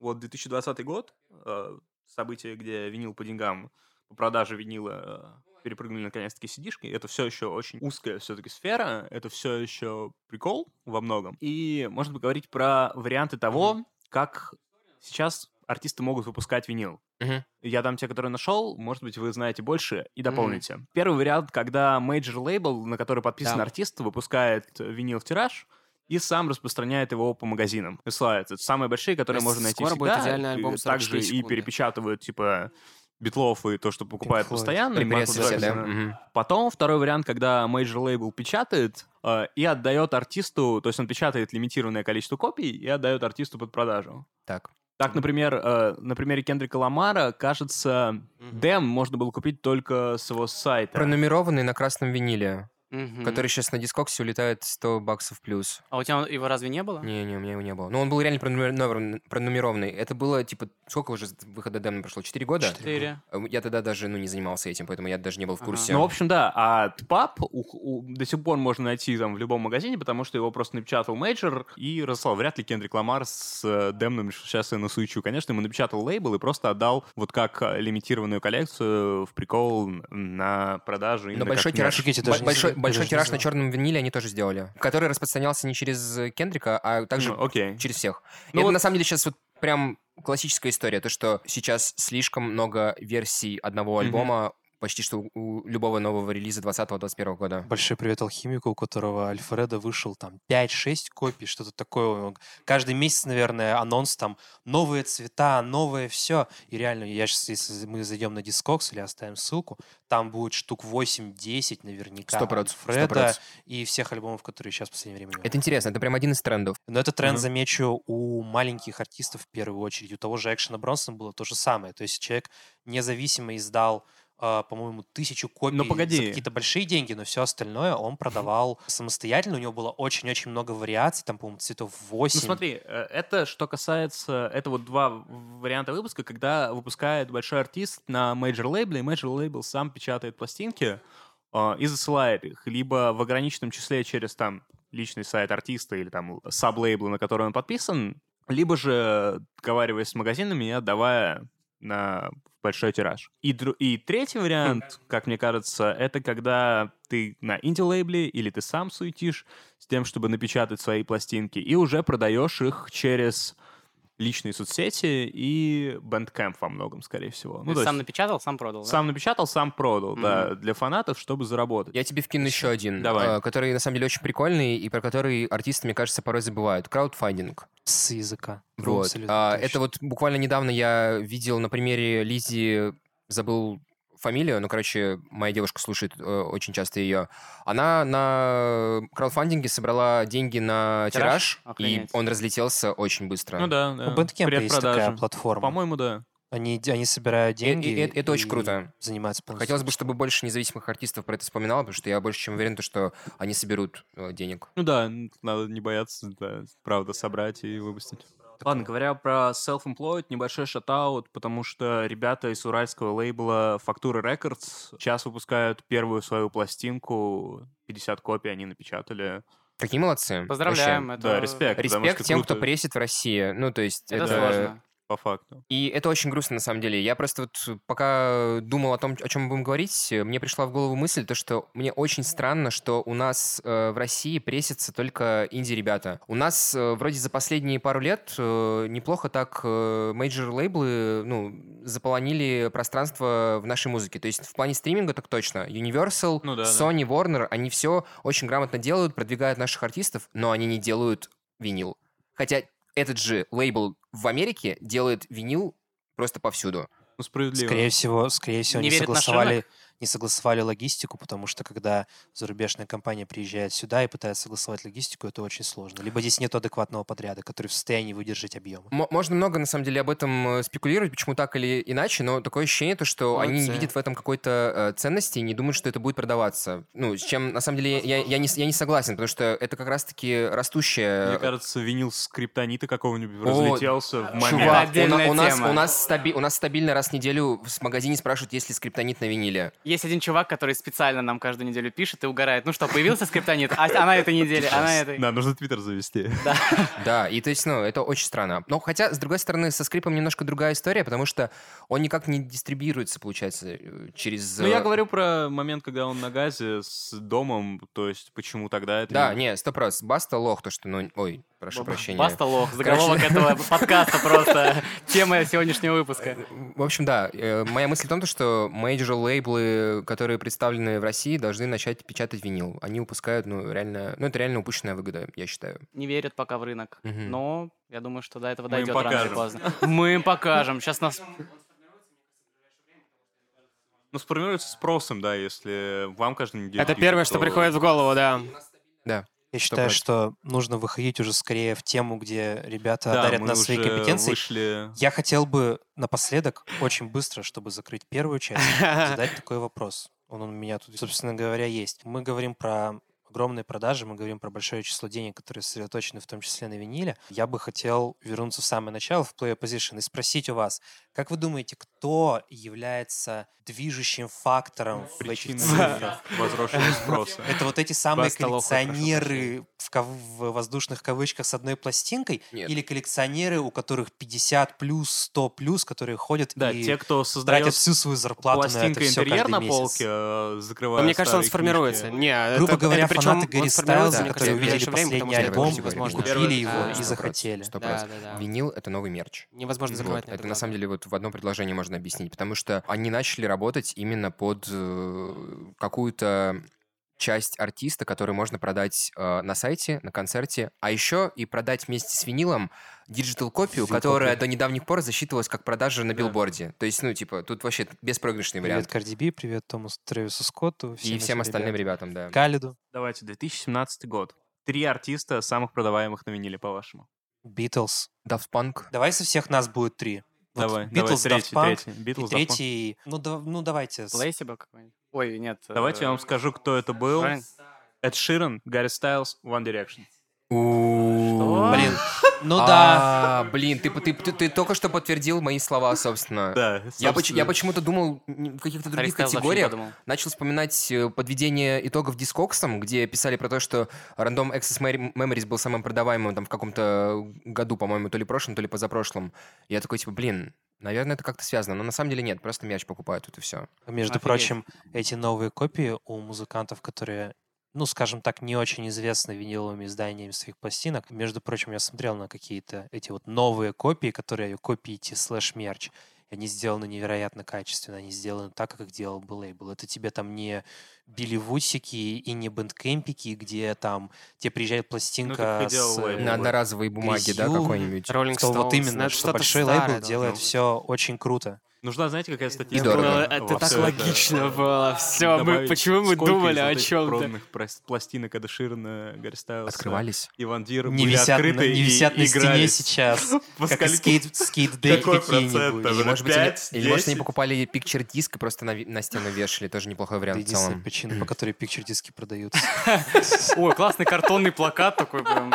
вот 2020 год, э, событие, где винил по деньгам, по продаже винила э, перепрыгнули наконец-таки сидишки. Это все еще очень узкая все-таки сфера, это все еще прикол во многом. И можно поговорить про варианты того, как сейчас артисты могут выпускать винил. Мгм. Я дам те, которые нашел, может быть, вы знаете больше и дополните. Первый вариант, когда major лейбл, на который подписан Да. артист, выпускает э, винил в тираж, и сам распространяет его по магазинам. Высылается. Это самые большие, которые можно найти скоро будет всегда. идеальный альбом 44 Также и перепечатывают, типа, битлов и то, что покупают Floyd. постоянно. все, да? Потом второй вариант, когда major лейбл печатает э, и отдает артисту, то есть он печатает лимитированное количество копий и отдает артисту под продажу. Так. Так, например, э, на примере Кендрика Ламара, кажется, DAMN можно было купить только с его сайта. Пронумерованный на красном виниле, Мгм. который сейчас на Discogs е улетает 100 баксов плюс. А у тебя его разве не было? Не-не, у меня его не было. Но он был реально пронумерованный. пронумерованный. Это было, типа, сколько уже выхода DAMN а прошло? Четыре года? Четыре. Э, Я тогда даже, ну, не занимался этим, поэтому я даже не был в Ага. курсе. Ну, в общем, да, а TPAB у- у- до сих пор можно найти там в любом магазине, потому что его просто напечатал major и разослал. Вряд ли Кендрик Ламар с э, DAMN ом сейчас я насуечу. Конечно, ему напечатал лейбл и просто отдал вот как э, лимитированную коллекцию в прикол на продажу. Но именно большой тираж, даже не большой, большой тираж на знал. черном виниле они тоже сделали, который распространялся не через э, Кендрика, а также Ну, окей. через всех. Ну это вот- на самом деле сейчас вот прям классическая история, то что сейчас слишком много версий одного альбома, почти что у- любого нового релиза 20-21 года. Большой привет алхимику, у которого Альфреда вышел там 5-6 копий, что-то такое. Каждый месяц, наверное, анонс там новые цвета, новое все. И реально, я сейчас, если мы зайдем на Discogs или оставим ссылку, там будет штук 8-10 наверняка Сто процентов, сто Альфреда процентов. и всех альбомов, которые сейчас в последнее время. Это интересно, это прям один из трендов. Но этот тренд Мгм. замечу у маленьких артистов в первую очередь. У того же Экшена Бронсона было то же самое. То есть человек независимо издал по-моему, тысячу копий Ну, за погоди. какие-то большие деньги, но все остальное он продавал самостоятельно. У него было очень-очень много вариаций, там, по-моему, цветов 8. Ну смотри, э, это что касается... Это вот два варианта выпуска, когда выпускает большой артист на major лейбле, и major лейбл сам печатает пластинки э, и засылает их либо в ограниченном числе через там личный сайт артиста или там саб-лейбла, на который он подписан, либо же договариваясь с магазинами и отдавая на большой тираж. И, дру- и третий вариант, как мне кажется, это когда ты на инди-лейбле или ты сам суетишь с тем, чтобы напечатать свои пластинки, и уже продаешь их через личные соцсети и Bandcamp во многом, скорее всего. Ну, то сам есть напечатал, сам продал, да? сам напечатал, сам продал, да, для фанатов, чтобы заработать. Я тебе вкину еще один, Давай. э, который на самом деле очень прикольный и про который артисты, мне кажется, порой забывают. Краудфандинг. С языка. Вот. Абсолютно А, точно. это вот буквально недавно я видел на примере Лизи, забыл фамилию, ну, короче, моя девушка слушает э, очень часто ее. Она на краудфандинге собрала деньги на Тираж? тираж, и он разлетелся очень быстро. Ну да, У Bandcamp есть такая платформа. По-моему, да. Они, они собирают И- деньги. и это- это очень и круто. Занимаются полностью Хотелось бы, чтобы больше независимых артистов про это вспоминало, потому что я больше чем уверен, то, что они соберут э, денег. Ну да, надо не бояться, да, правда, собрать и выпустить. Ладно, говоря про self-employed, небольшой шатаут, потому что ребята из уральского лейбла Фактуры Records сейчас выпускают первую свою пластинку, 50 копий они напечатали. Какие молодцы. Поздравляем, Вообще. это... Да, респект. Респект тем, кто круто, пресит в России. Ну, то есть Это это... сложно. По факту. И это очень грустно, на самом деле. Я просто вот пока думал о том, о чем мы будем говорить, э, мне пришла в голову мысль, то, что мне очень странно, что у нас э, в России пресятся только инди-ребята. У нас э, вроде за последние пару лет э, неплохо так э, major- лейблы ну, заполонили пространство в нашей музыке. То есть в плане стриминга так точно. Universal, Ну да, да. Sony, Warner, они все очень грамотно делают, продвигают наших артистов, но они не делают винил. Хотя этот же лейбл в Америке делает винил просто повсюду. Ну, справедливо. Скорее всего, скорее всего, Не на согласовали, не согласовали логистику, потому что когда зарубежная компания приезжает сюда и пытается согласовать логистику, это очень сложно. Либо здесь нет адекватного подряда, который в состоянии выдержать объемы. М- Можно много, на самом деле, об этом э, спекулировать, почему так или иначе, но такое ощущение, то, что они не Молодцы. видят в этом какой-то э, ценности и не думают, что это будет продаваться. Ну, с чем, на самом деле, я, я, не, я не согласен, потому что это как раз-таки растущая... Мне кажется, винил скриптонита какого-нибудь О, разлетелся в момент. Чувак, у, у нас, у, нас стаби- у нас стабильно раз в неделю в магазине спрашивают, есть ли скриптонит на виниле. Есть один чувак, который специально нам каждую неделю пишет и угорает. Ну что, появился скриптонит? А она этой неделе, она этой. Да, нужно твиттер завести. Да, и то есть, ну, это очень странно. Но хотя, с другой стороны, со скрипом немножко другая история, потому что он никак не дистрибьюируется, получается, э, через... Ну, я э, говорю про момент, когда он на газе с домом, то есть почему тогда это... Да, не- сто раз. Баста лох, то, что, ну, ой, прошу прощения. Баста лох, Короче, заголовок этого подкаста просто. Тема сегодняшнего выпуска. В общем, да, э, моя мысль в том, то, что major лейблы, которые представлены в России, должны начать печатать винил. Они выпускают, ну, реально, ну, это реально упущенная выгода, я считаю. Не верят пока в рынок. Но я думаю, что до этого Мы дойдет рано или поздно. Мы им покажем. Сейчас нас... Ну, сформируется спросом, да, если вам каждую неделю... Это первое, что то- приходит в голову, да. Да. Я считаю, что нужно выходить уже скорее в тему, где ребята Да, дарят нас своей уже компетенцией. вышли... Я хотел бы напоследок, очень быстро, чтобы закрыть первую часть, задать такой вопрос. Он у меня тут, собственно говоря, есть. Мы говорим про огромные продажи, мы говорим про большое число денег, которые сосредоточены в том числе на виниле. Я бы хотел вернуться в самое начало, в Player Position, и спросить у вас, как вы думаете, кто является движущим фактором в этих Причины цифрах? возросшего спроса. Это вот эти самые коллекционеры в, кав- в воздушных кавычках с одной пластинкой Нет. или коллекционеры, у которых 50 плюс, 100 плюс, которые ходят Да, и те, кто создает тратят всю свою зарплату на это все интерьер каждый на месяц. полке, э, мне кажется, он сформируется. Не, Грубо это- говоря, это фанаты сформируется, Стайлза, которые увидели последний альбом, это невозможно купили его и захотели. Сто Да, процентов. да, да. Винил — это новый мерч. Невозможно Вот, закрывать Это на самом деле вот в одном предложении можно объяснить, потому что они начали работать именно под э, какую-то часть артиста, который можно продать э, на сайте, на концерте, а еще и продать вместе с винилом digital копию, Digital которая до недавних пор засчитывалась как продажа на Да. билборде. То есть, ну, типа, тут вообще беспроигрышный Привет вариант. Карди Би, привет Томасу Тревису Скотту. И этим всем остальным ребятам. ребятам, да. Калиду, Давайте, 2017 год. Три артиста самых продаваемых на виниле, по-вашему. Битлз. Daft Punk. Давай со всех нас будет три. Вот Давай, давай, Beatles, третий, Daft Punk, третий. и Beatles, Daft Punk. третий... Ну, да- ну, давайте. Плейсиба какой-нибудь? Ой, нет. Давайте я вам э, скажу, кто это был. Эд Ширен, Гарри Стайлз, One Direction. Что? Блин, ну да. А, Блин, ты, ты, ты, ты только что подтвердил мои слова, собственно. Да, Я, поч- собственно. я почему-то думал в каких-то других категориях. Начал вспоминать э, подведение итогов Discogs, где писали про то, что Random Access Mem- Memories был самым продаваемым там в каком-то году, по-моему, то ли прошлом, то ли позапрошлом. Я такой, типа, блин, наверное, это как-то связано. Но на самом деле нет, просто мерч покупают, тут и все. Между Офигеть. прочим, эти новые копии у музыкантов, которые, ну, скажем так, не очень известны виниловыми изданиями своих пластинок. Между прочим, я смотрел на какие-то эти вот новые копии, которые копии слэш-мерч. Они сделаны невероятно качественно. Они сделаны так, как делал бы лейбл. Это тебе там не билливудсики и не бэндкемпики, где там тебе приезжает пластинка делал с лейбл. На одноразовой бумаге, да, какой-нибудь. Роллинг что вот Stones, именно, ну, что большой старое лейбл делает все очень круто. Нужна, знаете, какая дорого. Это во так всё это? логично было. Все, мы почему мы думали о чем-то? пластинок Эда Ширена, Гарри Открывались. Иван Дир Не были висят, на, открыты не и висят на стене сейчас, как и скейт, Какой процент какие-нибудь. Или, может быть, они, или, может, они покупали пикчер диск и просто на, на стену вешали. Тоже неплохой вариант в целом. причина, по которой пикчер-диски продаются. Ой, классный картонный плакат такой прям.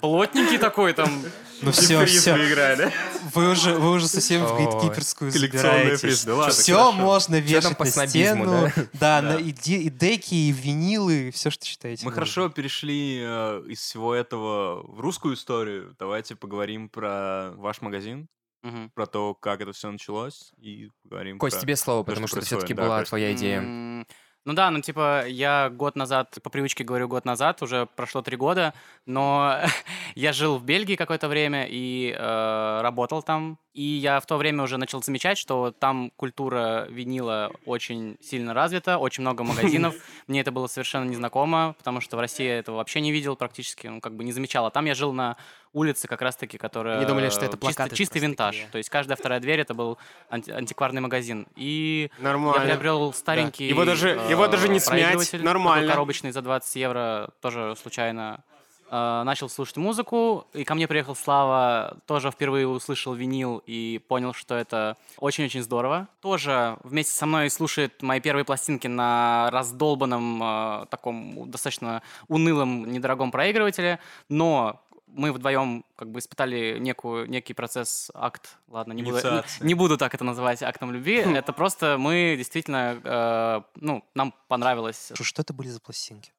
Плотненький такой там. Ну все, Приз все. Вы уже, вы уже совсем в коллекционные забираетесь. все можно вешать по на стену. да? И, де- и деки, и винилы, все, что считаете. Мы хорошо перешли э, из всего этого в русскую историю. Давайте поговорим про ваш магазин, Мгм. про то, как это все началось, и поговорим Кость, про... тебе слово, то, потому что что, все-таки. Да, была Кость. твоя идея. Ну да, ну типа я год назад, по привычке говорю год назад, уже прошло три года, но я жил в Бельгии какое-то время и э, работал там. И я в то время уже начал замечать, что там культура винила очень сильно развита, очень много магазинов. Мне это было совершенно незнакомо, потому что в России я этого вообще не видел практически, ну как бы не замечал. А там я жил на улицы, как раз-таки, которая... Они думали, что это чисто- плакаты Чистый просто винтаж. такие. То есть каждая вторая дверь это был анти- антикварный магазин. И Нормально. я приобрел старенький Его даже- его даже не э, смять. Нормально. коробочный за 20 евро, тоже случайно э, начал слушать музыку, и ко мне приехал Слава, тоже впервые услышал винил и понял, что это очень-очень здорово. Тоже вместе со мной слушает мои первые пластинки на раздолбанном, э, таком достаточно унылом, недорогом проигрывателе, но мы вдвоем как бы испытали некую, некий процесс, акт, ладно, не буду, не, не буду так это называть актом любви, это просто мы действительно, э, ну, нам понравилось Что, что это были за пластинки?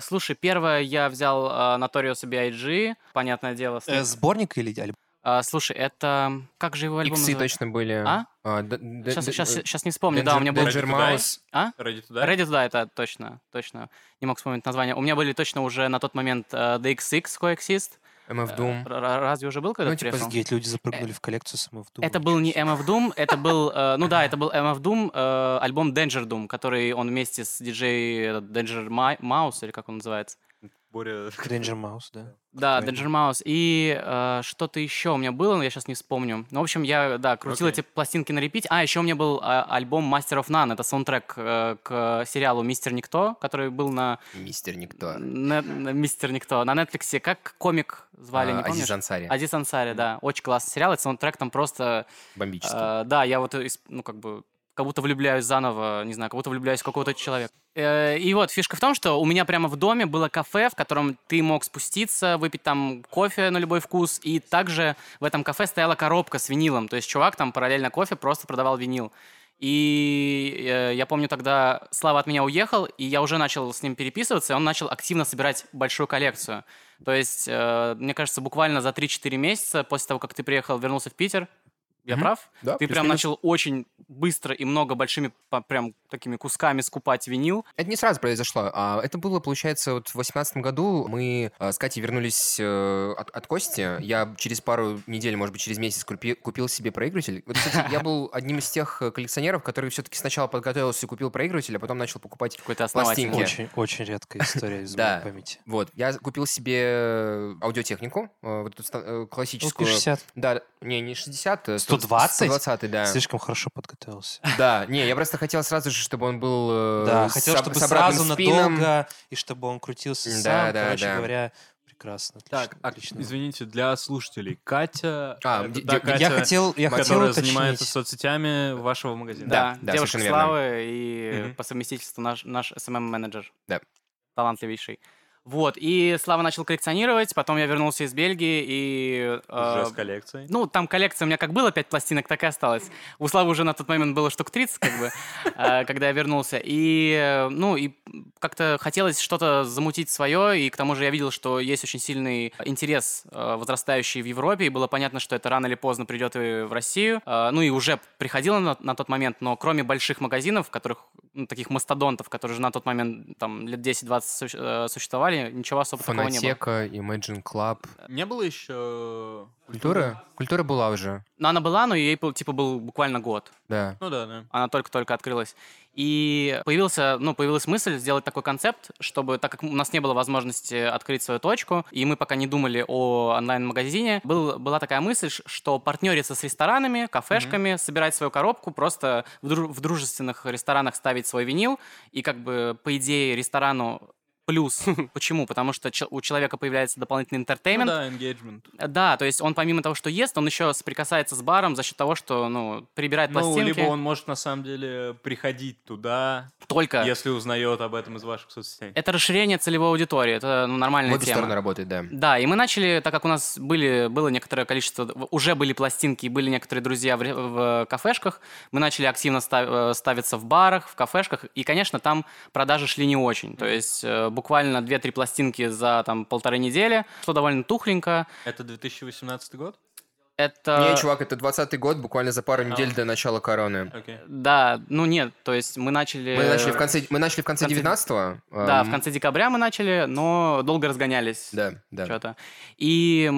Слушай, первое я взял э, Notorious B.I.G., понятное дело. Э, сборник или альбом? А, слушай, это... Как же его альбом Иксы точно были. А? д- д- Сейчас, д- сейчас, э, сейчас не вспомню, да, у меня был... Danger Mouse. А? Ready to Die? Ready to Die, это точно, точно. Не мог вспомнить название. У меня были точно уже на тот момент э, DXX Coexist. MF Doom. Р- Разве уже был, когда Ну, типа? Офигеть, люди запрыгнули в коллекцию самого в Это был не MF Doom, это был, э, ну да, это был MF Doom, э, альбом Danger Doom, который он вместе с диджей Danger Mouse, или как он называется? Боря... Danger Mouse, да. Да. Danger Mouse. И э, что-то еще у меня было, но я сейчас не вспомню. Ну, в общем, я, да, крутил Окей. эти пластинки на репите. А, еще у меня был а, альбом Master of None. Это саундтрек э, к сериалу «Мистер Никто», который был на... Мистер Никто. на- на «Мистер Никто». На Netflix. Как комик звали, не А, помнишь? Азиз Ансари. Азиз Ансари, да. Очень классный сериал. Это саундтрек там просто... Бомбический. э, да, я вот, ну, как бы как будто влюбляюсь заново, не знаю, как будто влюбляюсь в какого-то человека. Э, И вот фишка в том, что у меня прямо в доме было кафе, в котором ты мог спуститься, выпить там кофе на любой вкус, и также в этом кафе стояла коробка с винилом, то есть чувак там параллельно кофе просто продавал винил. И э, я помню тогда Слава от меня уехал, и я уже начал с ним переписываться, и он начал активно собирать большую коллекцию. То есть, э, мне кажется, буквально за 3-4 месяца после того, как ты приехал, вернулся в Питер, я Мгм. прав? Да, ты прям начал очень быстро и много большими по- прям такими кусками скупать винил. Это не сразу произошло. а Это было, получается, вот в восемнадцатом году мы э, с Катей вернулись э, от, от Кости. Я через пару недель, может быть, через месяц купи- купил себе проигрыватель. Вот, кстати, я был одним из тех э, коллекционеров, который все-таки сначала подготовился и купил проигрыватель, а потом начал покупать Какой-то основательный. пластинки. Очень, очень редкая история из Да. моей памяти. Вот, я купил себе аудиотехнику, э, вот эту классическую. 60. Да, не, не 60, э, 120? 120, да. Слишком хорошо подготовился. Да, не, я просто хотел сразу же, чтобы он был э, Да, хотел, об- чтобы сразу надолго, и чтобы он крутился Да, сам. да, Короче да. говоря, прекрасно. Отлично, Так, а, отлично. извините, для слушателей. Катя... А, это ди- Катя, я хотел, я хотел которая уточнить. занимается соцсетями вашего магазина. Да, да, девушка. Славы и Мгм. по совместительству наш, наш SMM-менеджер. Да. Талантливейший. Вот, и Слава начал коллекционировать, потом я вернулся из Бельгии, и... э, Уже с коллекцией. Ну, там коллекция у меня как было 5 пластинок, так и осталось. У Славы уже на тот момент было штук 30, как бы, э, когда я вернулся. И, э, ну, и как-то хотелось что-то замутить свое, и к тому же я видел, что есть очень сильный интерес э, возрастающий в Европе, и было понятно, что это рано или поздно придет и в Россию. Э, Ну, и уже приходило на, на тот момент, но кроме больших магазинов, которых, ну, таких мастодонтов, которые же на тот момент там лет 10-20 суще- существовали, ничего особо такого не было. Фонотека, Imagine Club. Не было еще... Культура? Культура была уже, Но она была, но ей, был, типа, был буквально год. да. Ну да, да. она только-только открылась. И появился, ну, появилась мысль сделать такой концепт, чтобы, так как у нас не было возможности открыть свою точку, и мы пока не думали о онлайн-магазине, был, была такая мысль, что партнериться с ресторанами, кафешками, собирать свою коробку, просто в, дру- в дружественных ресторанах ставить свой винил, и как бы, по идее, ресторану плюс. Почему? Потому что у человека появляется дополнительный Ну интертеймент, да, engagement. да, то есть он помимо того, что ест, он еще соприкасается с баром за счет того, что, ну, прибирает Ну, пластинки. либо он может на самом деле приходить туда, Только. если узнает об этом из ваших соцсетей. Это расширение целевой аудитории, это ну, нормальная В обе тема. стороны работает, да. Да, и мы начали, так как у нас были, было некоторое количество, в- уже были пластинки, и были некоторые друзья в, в кафешках, мы начали активно став- э, ставиться в барах, в кафешках, и, конечно, там продажи шли не очень. То есть э, буквально 2-3 пластинки за там полторы недели, что довольно тухленько. Это 2018 год? Это... Не, чувак, это 20 год, буквально за пару недель до начала короны. Окей. Да, ну нет, то есть мы начали... Мы начали в конце, мы начали в конце конце- 19-го. Да, в эм, конце декабря мы начали, но долго разгонялись. Да, да. Что-то. И... В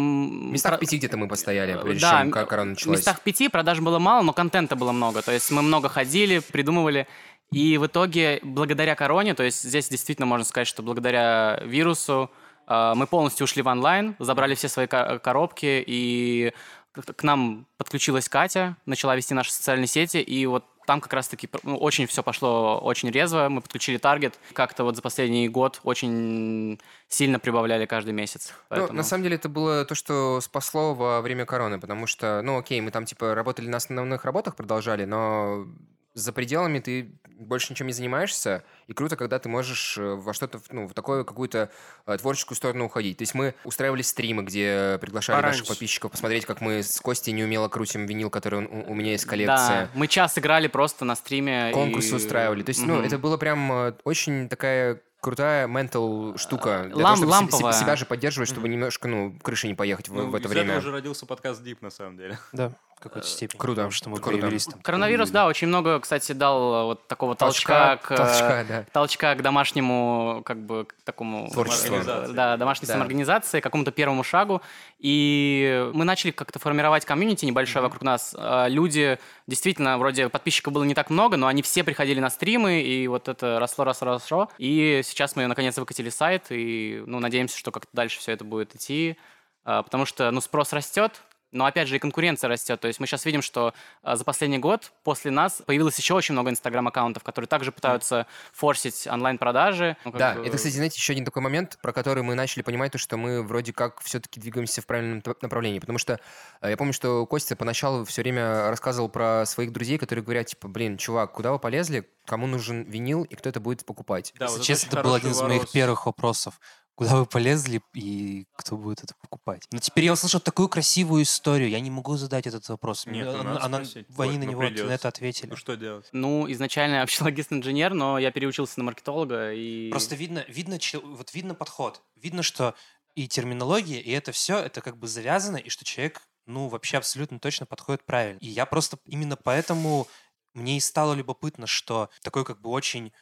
местах пяти где-то мы постояли, прежде Да, чем корона В началась. местах пяти продаж было мало, но контента было много. То есть мы много ходили, придумывали. И в итоге, благодаря короне, то есть здесь действительно можно сказать, что благодаря вирусу, э, мы полностью ушли в онлайн, забрали все свои ко- коробки, и к нам подключилась Катя, начала вести наши социальные сети, и вот там как раз-таки ну, очень все пошло очень резво, мы подключили таргет, как-то вот за последний год очень сильно прибавляли каждый месяц. Ну, Поэтому- на самом деле это было то, что спасло во время короны, потому что, ну, окей, мы там, типа, работали на основных работах, продолжали, но за пределами ты больше ничем не занимаешься, и круто, когда ты можешь э, во что-то, ну, в такую какую-то э, творческую сторону уходить. То есть мы устраивали стримы, где приглашали наших Пораньше. подписчиков посмотреть, как мы с Костей неумело крутим винил, который у, у меня есть коллекция. Да, мы час играли просто на стриме. Конкурсы и- устраивали. То есть, ну, Мгм. это было прям э, очень такая крутая ментал штука. Для Лам- того, чтобы ламповая. себя же поддерживать, чтобы немножко, ну, крыши не поехать в, Ну, в это из время. этого уже родился подкаст Deep, на самом деле. Да, в какой-то степени. Круто, Потому что мы круто. появились там. Коронавирус, да, очень много, кстати, дал э, вот такого Толчка, толчка, к, э, толчка, да. толчка к домашнему, как бы, к такому... Творчеству. э, Да, домашней Да. самоорганизации, какому-то первому шагу. И мы начали как-то формировать комьюнити небольшое вокруг нас. Э, Люди, действительно, вроде подписчиков было не так много, но они все приходили на стримы, и вот это росло, росло, росло. И сейчас мы, наконец, выкатили сайт, и, ну, надеемся, что как-то дальше все это будет идти. Потому что, ну, спрос растет, но опять же и конкуренция растет. То есть мы сейчас видим, что а, за последний год после нас появилось еще очень много инстаграм-аккаунтов, которые также пытаются форсить онлайн-продажи. Ну, Да, бы- это, кстати, знаете, еще один такой момент, про который мы начали понимать, то, что мы вроде как все-таки двигаемся в правильном направлении. Потому что э, я помню, что Костя поначалу все время рассказывал про своих друзей, которые говорят, типа, блин, чувак, куда вы полезли, кому нужен винил и кто это будет покупать? Да, Если вот это честно, очень это был один из моих первых вопросов. Куда вы полезли и кто будет это покупать? Но теперь я услышал такую красивую историю. Я не могу задать этот вопрос. Нет, ну Она- она- они Вот, на ну, него придется. на это ответили. Ну что делать? Ну, изначально я вообще логист-инженер, но я переучился на маркетолога и... Просто видно, видно, вот видно подход. Видно, что и терминология, и это все, это как бы завязано, и что человек, ну, вообще абсолютно точно подходит правильно. И я просто именно поэтому мне и стало любопытно, что такой как бы очень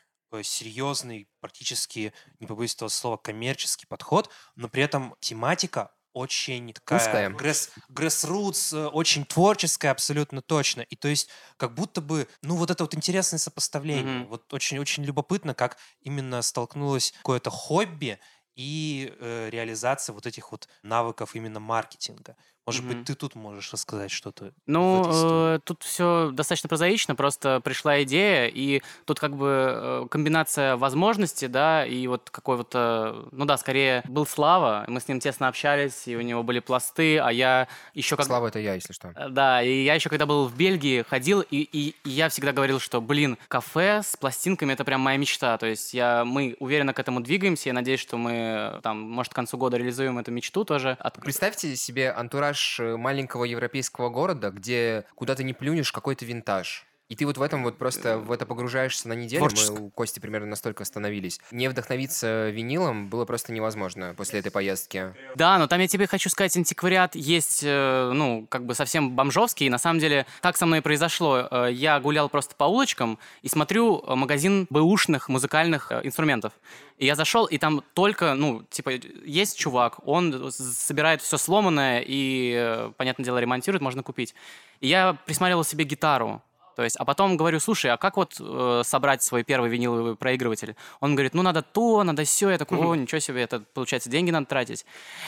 серьезный, практически, не побоюсь этого слова, коммерческий подход, но при этом тематика очень такая грэс, grassroots, э, очень творческая абсолютно точно. И то есть как будто бы, ну вот это вот интересное сопоставление. Мгм. Вот очень-очень любопытно, как именно столкнулось какое-то хобби и э, реализация вот этих вот навыков именно маркетинга. Может Мгм. быть, ты тут можешь рассказать что-то Ну, э, тут все достаточно прозаично, просто пришла идея, и тут как бы э, комбинация возможностей, да, и вот какой вот, э, ну да, скорее был Слава, мы с ним тесно общались, и у него были пласты, а я еще как... Слава, это я, если что. Э, Да, и я еще когда был в Бельгии, ходил, и, и- и я всегда говорил, что, блин, кафе с пластинками — это прям моя мечта. То есть я, мы уверенно к этому двигаемся, я надеюсь, что мы там, может, к концу года реализуем эту мечту тоже. От- Представьте себе антураж э, маленького европейского города, где куда ты не плюнешь, какой-то винтаж. И ты вот в этом вот просто в это погружаешься на неделю. Мы Творческо. у Кости примерно настолько остановились. Не вдохновиться винилом было просто невозможно после этой поездки. Да, но там я тебе хочу сказать, антиквариат есть, э, ну, как бы совсем бомжовский. И на самом деле, как со мной и произошло, э, я гулял просто по улочкам и смотрю э, магазин бэушных музыкальных инструментов. И я зашел, и там только, ну, типа, есть чувак, он собирает все сломанное и, понятное дело, ремонтирует, можно купить. И я присматривал себе гитару. То есть, а потом говорю, слушай, а как вот э, собрать свой первый виниловый проигрыватель? Он говорит, ну надо то, надо все. Я такой, о, ничего себе, это получается деньги надо тратить.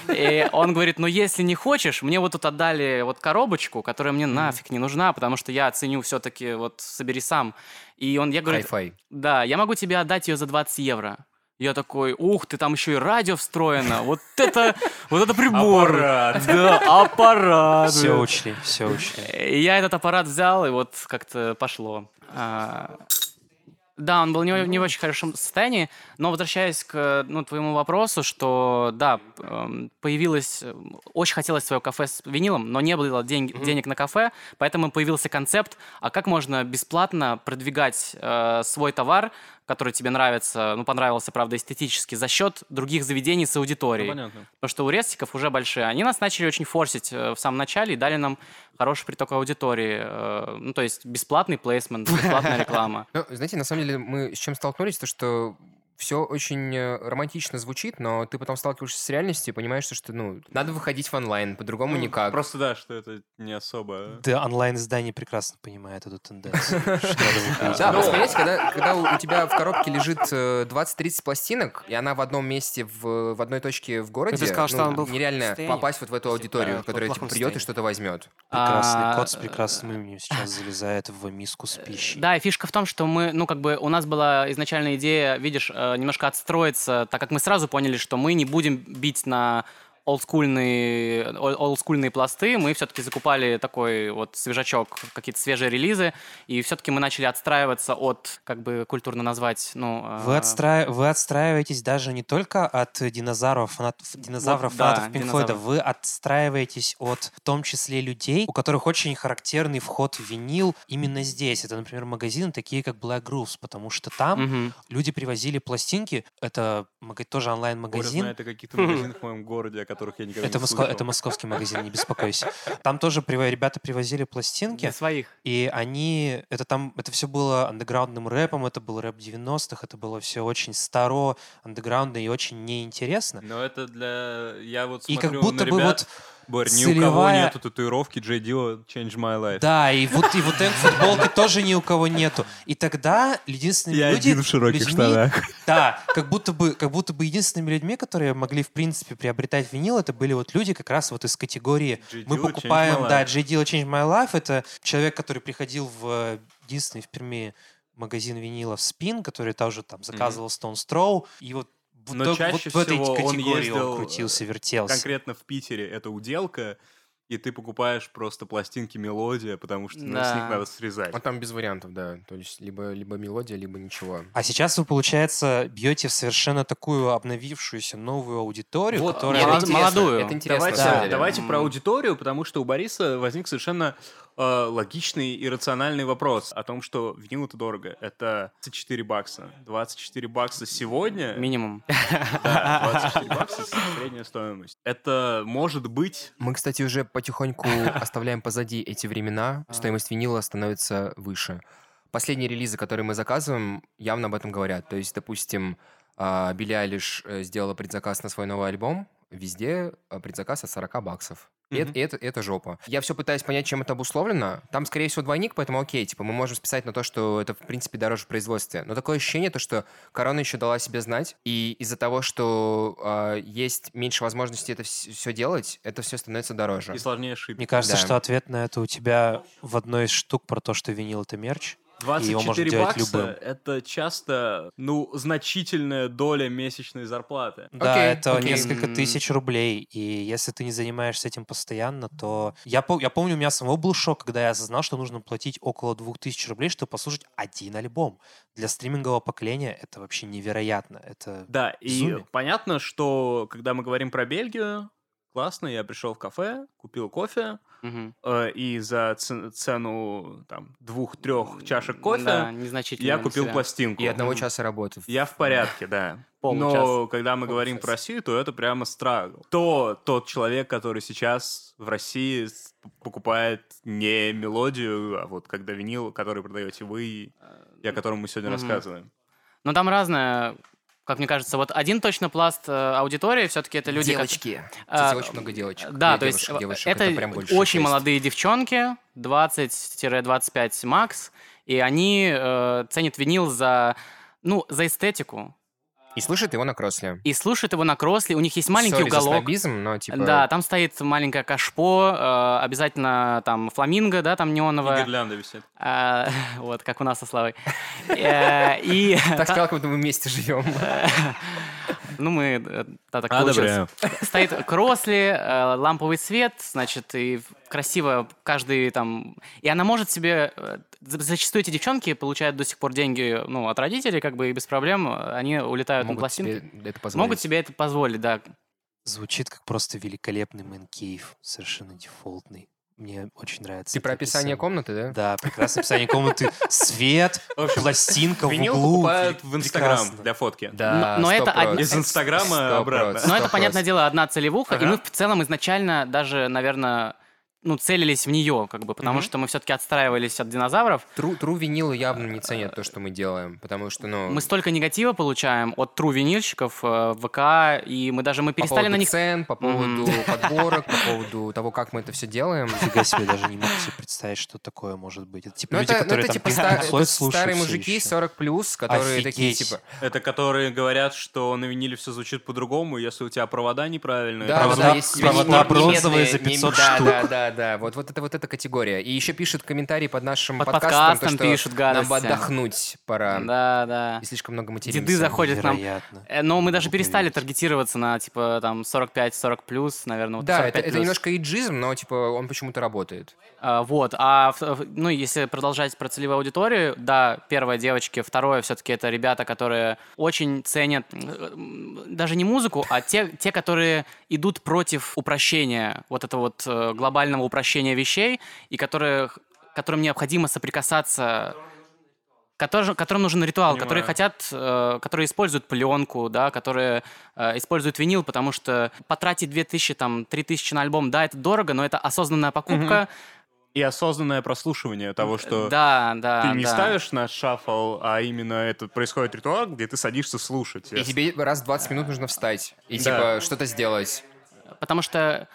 И он говорит, ну если не хочешь, мне вот тут отдали вот коробочку, которая мне нафиг не нужна, потому что я ценю все-таки вот собери сам. И он, я говорю, да, я могу тебе отдать ее за 20 евро. Я такой, ух ты, там еще и радио встроено. Вот это, вот это прибор. Аппарат. Да, аппарат. Все учли, все учли. И я этот аппарат взял, и вот как-то пошло. А, Да, он был не, не в очень хорошем состоянии, но возвращаясь к ну, твоему вопросу, что да, эм, появилось, э, очень хотелось свое кафе с винилом, но не было денег, денег на кафе, поэтому появился концепт, а как можно бесплатно продвигать э, свой товар, который тебе нравится, ну понравился, правда, эстетически, за счет других заведений с аудиторией. Ну, понятно. Потому что у рестиков уже большие. Они нас начали очень форсить э, в самом начале и дали нам хороший приток аудитории. э, Ну, то есть бесплатный плейсмент, бесплатная реклама. Ну, знаете, на самом деле мы с чем столкнулись, то что все очень э, романтично звучит, но ты потом сталкиваешься с реальностью и понимаешь, что, что, ну, надо выходить в онлайн, по-другому Ну, никак. Просто да, что это не особо... Да, онлайн-издание прекрасно понимает эту тенденцию. Да, просто понимаете, когда, у тебя в коробке лежит э, 20-30 пластинок, и она в одном месте, в, одной точке в городе, ну, нереально попасть вот в эту аудиторию, которая типа, придет и что-то возьмет. Прекрасный А, кот с прекрасным именем сейчас залезает в миску с пищей. Да, и фишка в том, что мы, ну, как бы у нас была изначальная идея, видишь, э, немножко отстроиться, так как мы сразу поняли, что мы не будем бить на олдскульные, ол- олдскульные пласты, мы все-таки закупали такой вот свежачок, какие-то свежие релизы, и все-таки мы начали отстраиваться от, как бы культурно назвать, ну... Вы, э, отстра... вы отстраиваетесь даже не только от динозавров, фанатов, динозавров, Вот, да, фанатов Пинк Флойда, вы отстраиваетесь от, в том числе, людей, у которых очень характерный вход в винил именно здесь. Это, например, магазины такие, как Black Grooves, потому что там мгм. люди привозили пластинки, это тоже онлайн-магазин, знает о каких-то магазинах в моем городе, о которых я никогда это, не моско- слышал. это московский магазин, не беспокойся. Там тоже ребята привозили пластинки, Для своих. и они, это там, это все было андеграундным рэпом, это был рэп 90-х, это было все очень старо, андеграундно и очень неинтересно. Но это для... Я вот И смотрю как будто на бы ребят, вот Борь, ни у кого целевая- нету татуировки Джей Дилла Change My Life. Да, и вот, и вот этой футболки тоже ни у кого нету. И тогда единственными Я люди, один в широких людьми- штанах. Да, как будто бы, как будто бы единственными людьми, которые могли, в принципе, приобретать винил, это были вот люди как раз вот из категории J. мы покупаем, да. J. Dilla Change My Life, это человек, который приходил в э, единственный в Перми магазин винила в Спин, который тоже там заказывал Stone Throw, и вот Но то- чаще вот в этой всего он ездил, крутился, э, вертелся. Конкретно в Питере это уделка, и ты покупаешь просто пластинки мелодия, потому что ну, с Да. них надо срезать. А там без вариантов, да. То есть либо, либо мелодия, либо ничего. А сейчас вы, получается, бьете в совершенно такую обновившуюся новую аудиторию, Вот, которая... молод- это молодую. Это интересно, Давайте, Да. давайте про аудиторию, потому что у Бориса возник совершенно э, логичный и рациональный вопрос о том, что винил это дорого. Это 24 бакса. 24 бакса сегодня... Минимум. Да, 24 бакса средняя стоимость. Это может быть... Мы, кстати, уже потихоньку оставляем позади эти времена. Стоимость винила становится выше. Последние релизы, которые мы заказываем, явно об этом говорят. То есть, допустим, а, Билли Айлиш э, сделала предзаказ на свой новый альбом. Везде э, предзаказ от 40 баксов. И это, Мгм. и это, это жопа. Я все пытаюсь понять, чем это обусловлено. Там, скорее всего, двойник, поэтому окей, типа, мы можем списать на то, что это, в принципе, дороже в производстве. Но такое ощущение, то, что корона еще дала себе знать, и из-за того, что а, есть меньше возможностей это все делать, это все становится дороже. И сложнее ошибки. Мне кажется, Да. что ответ на это у тебя в одной из штук про то, что винил — это мерч. И его можно 24 делать бакса любым. это часто, ну, значительная доля месячной зарплаты. Да, Окей, это окей. несколько тысяч рублей. И если ты не занимаешься этим постоянно, то... Я, пом- я помню, у меня самого был шок, когда я осознал, что нужно платить около 2000 рублей, чтобы послушать один альбом. Для стримингового поколения это вообще невероятно. Это... Да, и Безумие. понятно, что когда мы говорим про Бельгию, классно, я пришел в кафе, купил кофе, Мгм. э, и за цену там двух-трех чашек кофе Да, я купил себя. пластинку. И одного часа работы. Я в порядке, да. Но когда мы говорим про Россию, то это прямо страгл. То тот человек, который сейчас в России покупает не мелодию, а вот когда винил, который продаете вы, и о котором мы сегодня рассказываем. Но там разное, как мне кажется. Вот один точно пласт э, аудитории все-таки это люди... как- Девочки. Кстати, А, очень много девочек. Да, Э, то есть девушек, э, девушек. это, прям больше очень шесть. молодые девчонки, 20-25 макс, и они э, ценят винил за, ну, за эстетику. И слушает его на кроссле. И слушают его на кросле, у них есть маленький за уголок. снобизм, но типа... Да, там стоит маленькое кашпо, э, обязательно там фламинго, да, там И неоновая. гирлянда висит. А, вот, как у нас со Славой. Э, И... Так сказал, как будто мы вместе живем. Ну, мы... э, Да, так получилось. Одобряю. Стоит кросли, э, ламповый свет, значит, и красиво каждый там... И она может себе... э, за- Зачастую эти девчонки получают до сих пор деньги ну, от родителей, как бы и без проблем. Они улетают на Могут пластинки. себе это позволить. Могут себе это позволить, да. Звучит как просто великолепный мэн-кейв, совершенно дефолтный. Мне очень нравится. Ты про описание описание. комнаты, да? Да, прекрасное описание комнаты. Свет, В общем, пластинка в углу. покупают в Инстаграм для фотки. Да, Но- но это 100%. одни- Из Инстаграма обратно. Но это, понятное дело, одна целевуха, и Ага. мы в целом изначально даже, наверное, ну, целились в нее, как бы, потому Мгм. что мы все-таки отстраивались от динозавров. Тру, тру винилы явно не ценят то, что мы делаем, потому что, ну... Мы столько негатива получаем от тру винильщиков э, в ВК, и мы даже мы по перестали поводу на них... цен, по поводу подборок, по поводу того, как мы это все делаем. Фига себе, даже не могу себе представить, что такое может быть. Это типа Ну, люди, ну, которые там типа старые мужики, ещё. 40 плюс, которые такие, типа... Это которые говорят, что на виниле все звучит по-другому, если у тебя провода неправильные. Да, Провода- бронзовые за медные, 500 не- да, штук. Да, да, да, вот, вот это вот эта категория. И еще пишет комментарии под нашим Под подкастом, подкастом то, что пишут гадости. нам отдохнуть пора. Да, да. И слишком много материала. Деды заходят к нам. Э, Но мы даже Могу перестали таргетироваться на, типа, там, 45-40 плюс, наверное. вот Да, 45 это, это немножко иджизм, но типа он почему-то работает. А, Вот, а, ну, если продолжать про целевую аудиторию, да, первое девочки, второе все-таки это ребята, которые очень ценят даже не музыку, а те, те, которые идут против упрощения, вот этого вот э, глобального упрощения вещей, и которые, которым необходимо соприкасаться которым, которым нужен ритуал, которые хотят, э, которые используют пленку, да, которые э, используют винил, потому что потратить 2000, там, 3000 на альбом, да, это дорого, но это осознанная покупка, И осознанное прослушивание того, что да, да. ты не да. ставишь на шаффл, а именно это происходит ритуал, где ты садишься слушать. И тебе раз в 20 минут нужно встать и Да. типа что-то сделать. Потому что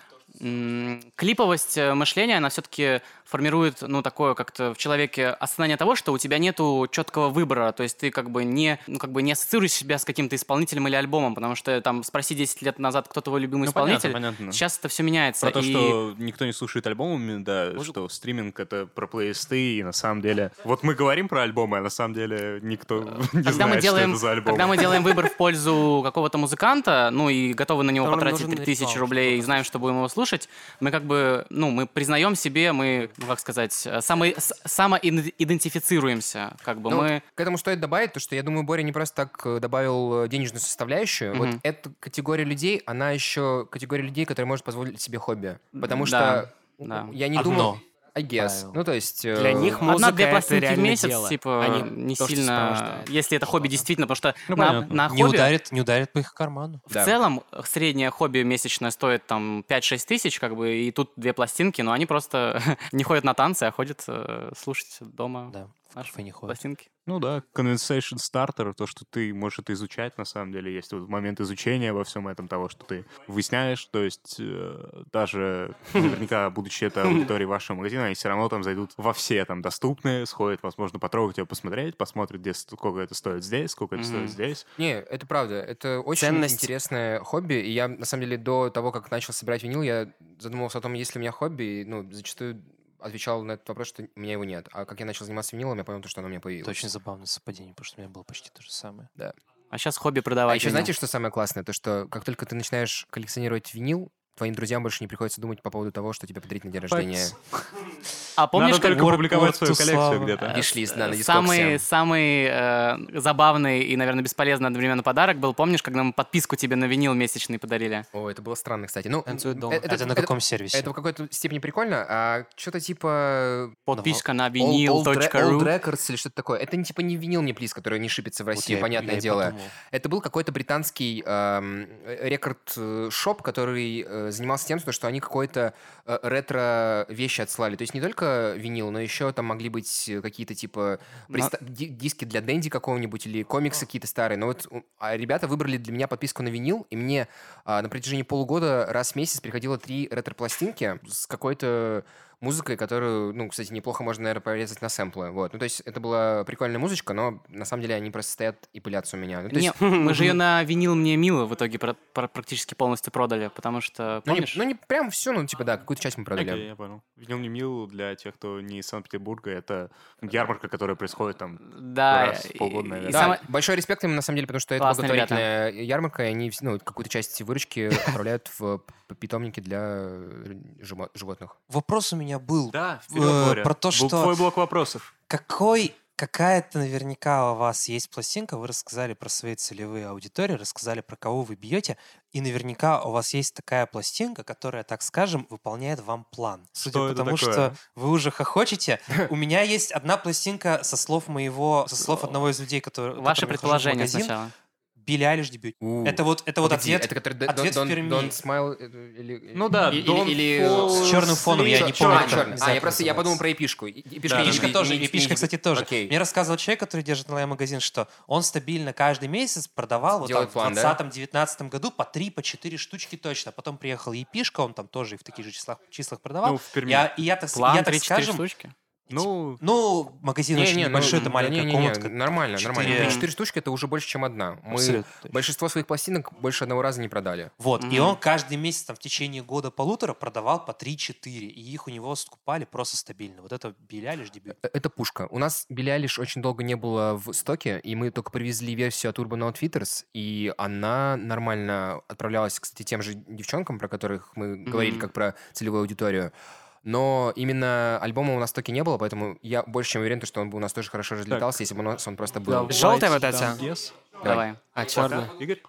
клиповость э, мышления, она все-таки формирует, ну, такое как-то в человеке осознание того, что у тебя нету четкого выбора, то есть ты как бы не, ну, как бы не ассоциируешь себя с каким-то исполнителем или альбомом, потому что там спроси 10 лет назад, кто твой любимый Ну, понятно, исполнитель, понятно. сейчас это все меняется. Про то, и... что никто не слушает альбомами, да, что стриминг — это про плейлисты, и на самом деле... Вот мы говорим про альбомы, а на самом деле никто не Когда знает, мы, делаем, что это за альбом. когда мы делаем выбор в пользу какого-то музыканта, ну и готовы на него потратить нужен 3000 ритуал, рублей и знаем, что будем его слушать, мы как бы, ну, мы признаем себе, мы, ну, как сказать, э, само, с- самоидентифицируемся, как бы Ну, мы... К этому стоит добавить то, что я думаю, Боря не просто так э, добавил э, денежную составляющую. Вот Мгм. эта категория людей, она еще категория людей, которые может позволить себе хобби. Потому Да, что да. я не Одно думал... I guess. правило. Ну, то есть... э, Для них музыка Одна-две это пластинки в месяц, дело, типа, а не то, что сильно... Если это хобби, действительно, потому что Ну, на, на Не хобби... ударит, не ударит по их карману. В Да. целом, среднее хобби месячное стоит там 5-6 тысяч, как бы, и тут две пластинки, но они просто не ходят на танцы, а ходят э, слушать дома Да, кафе не ходят. пластинки. Ну да, conversation starter, то, что ты можешь это изучать, на самом деле, есть вот момент изучения во всем этом, того, что ты выясняешь, то есть э, даже наверняка, будучи это аудиторией вашего магазина, они все равно там зайдут во все там доступные, сходят, возможно, потрогать ее, посмотреть, посмотрят, где, сколько это стоит здесь, сколько это Мгм. стоит здесь. Не, это правда. Это очень Ценность. интересное хобби. И я, на самом деле, до того, как начал собирать винил, я задумывался о том, есть ли у меня хобби. И, ну, зачастую отвечал на этот вопрос, что у меня его нет. А как я начал заниматься винилом, я понял, то, что оно у меня появилось. Это очень забавное совпадение, потому что у меня было почти то же самое. А сейчас хобби продавать. А еще винил. знаете, что самое классное? То, что как только ты начинаешь коллекционировать винил, твоим друзьям больше не приходится думать по поводу того, что тебе подарить на день рождения. А помнишь, Надо как только публиковать свою коллекцию где-то. Виш-лист, да, на самый, самый э, забавный и, наверное, бесполезный одновременно подарок был, помнишь, когда мы подписку тебе на винил месячный подарили? О, это было странно, кстати. Ну, Танцуют дома. э, Это, на каком сервисе? Это в какой-то степени прикольно, а что-то типа Подписка на Old, Old. Records или что-то такое. Это не типа не винил мне плиз, который не шипится в Вот России, понятное дело. Это был какой-то британский эм, рекорд-шоп, который э, занимался тем, что они какой-то э, ретро-вещи отслали. То есть не только винил, но еще там могли быть э, какие-то типа приста- ди- диски для Дэнди какого-нибудь или комиксы какие-то старые. Но вот а ребята выбрали для меня подписку на винил, и мне а, на протяжении полугода раз в месяц приходило три ретро-пластинки с какой-то музыкой, которую, ну, кстати, неплохо можно, наверное, порезать на сэмплы. Вот. Ну, то есть это была прикольная музычка, но на самом деле они просто стоят и пылятся у меня. Ну, то есть, Не, мы же ее на винил мне мило в итоге про- про- практически полностью продали, потому что, ну, не, помнишь? ну, не прям все, ну, типа, да, какую-то часть мы продали. Окей, я понял. Винил не мил для тех, кто не из Санкт-Петербурга, это ярмарка, которая происходит там да, раз в полгода, и- наверное. и Да, самое- большой респект им, на самом деле, потому что это благотворительная ярмарка, и они ну, какую-то часть выручки отправляют в питомники для э, живо- животных. Вопрос у меня был. Да, Э, про то, Был что- твой блок вопросов. Какой, какая-то наверняка у вас есть пластинка, вы рассказали про свои целевые аудитории, рассказали про кого вы бьете, и наверняка у вас есть такая пластинка, которая, так скажем, выполняет вам план. Судя Что по тому, такое? что вы уже хохочете, у меня есть одна пластинка со слов моего, со слов одного из людей, который Ваше предположение сначала. Билли Айлиш дебют. У. Это вот, это вот Погоди, ответ, это который ответ Don't- в Перми. Don't Smile, э, или- Ну да, или- Don't или- Fall С черным фоном, я не помню, А, как чёрный. А, я просто, я подумал про эпишку. И- Эпишка Да, Эпишка тоже, не- эпишка, не- кстати, тоже. Окей. Мне рассказывал человек, который держит онлайн-магазин, что он стабильно каждый месяц продавал вот Делает там, план, в да? 2020-2019 году по 3, по 4 штучки точно. Потом приехал Епишка, он там тоже и в таких же числах, числах продавал. Ну, в Перми. Я, и я так, План я так 3-4 скажем, штучки. Ну, ну, магазин очень Не-не, ну, небольшой, это маленькая не-не-не, комнатка. Нормально, нормально. Четыре- штучки это уже больше, чем одна. Мы Абсолютно большинство своих пластинок больше одного раза не продали. Вот, и Мгм. он каждый месяц там, в течение года-полутора продавал по 3-4, и их у него скупали просто стабильно. Вот это Билли дебют. Э, Это пушка. У нас Билли Айлиш очень долго не было в стоке, и мы только привезли версию от Urban Outfitters, и она нормально отправлялась, кстати, тем же девчонкам, про которых мы говорили, Мгм. как про целевую аудиторию. Но именно альбома у нас стоке не было, поэтому я больше чем уверен, что он бы у нас тоже хорошо разлетался, если бы у нас он просто был. Желтая вот эта? Давай. А?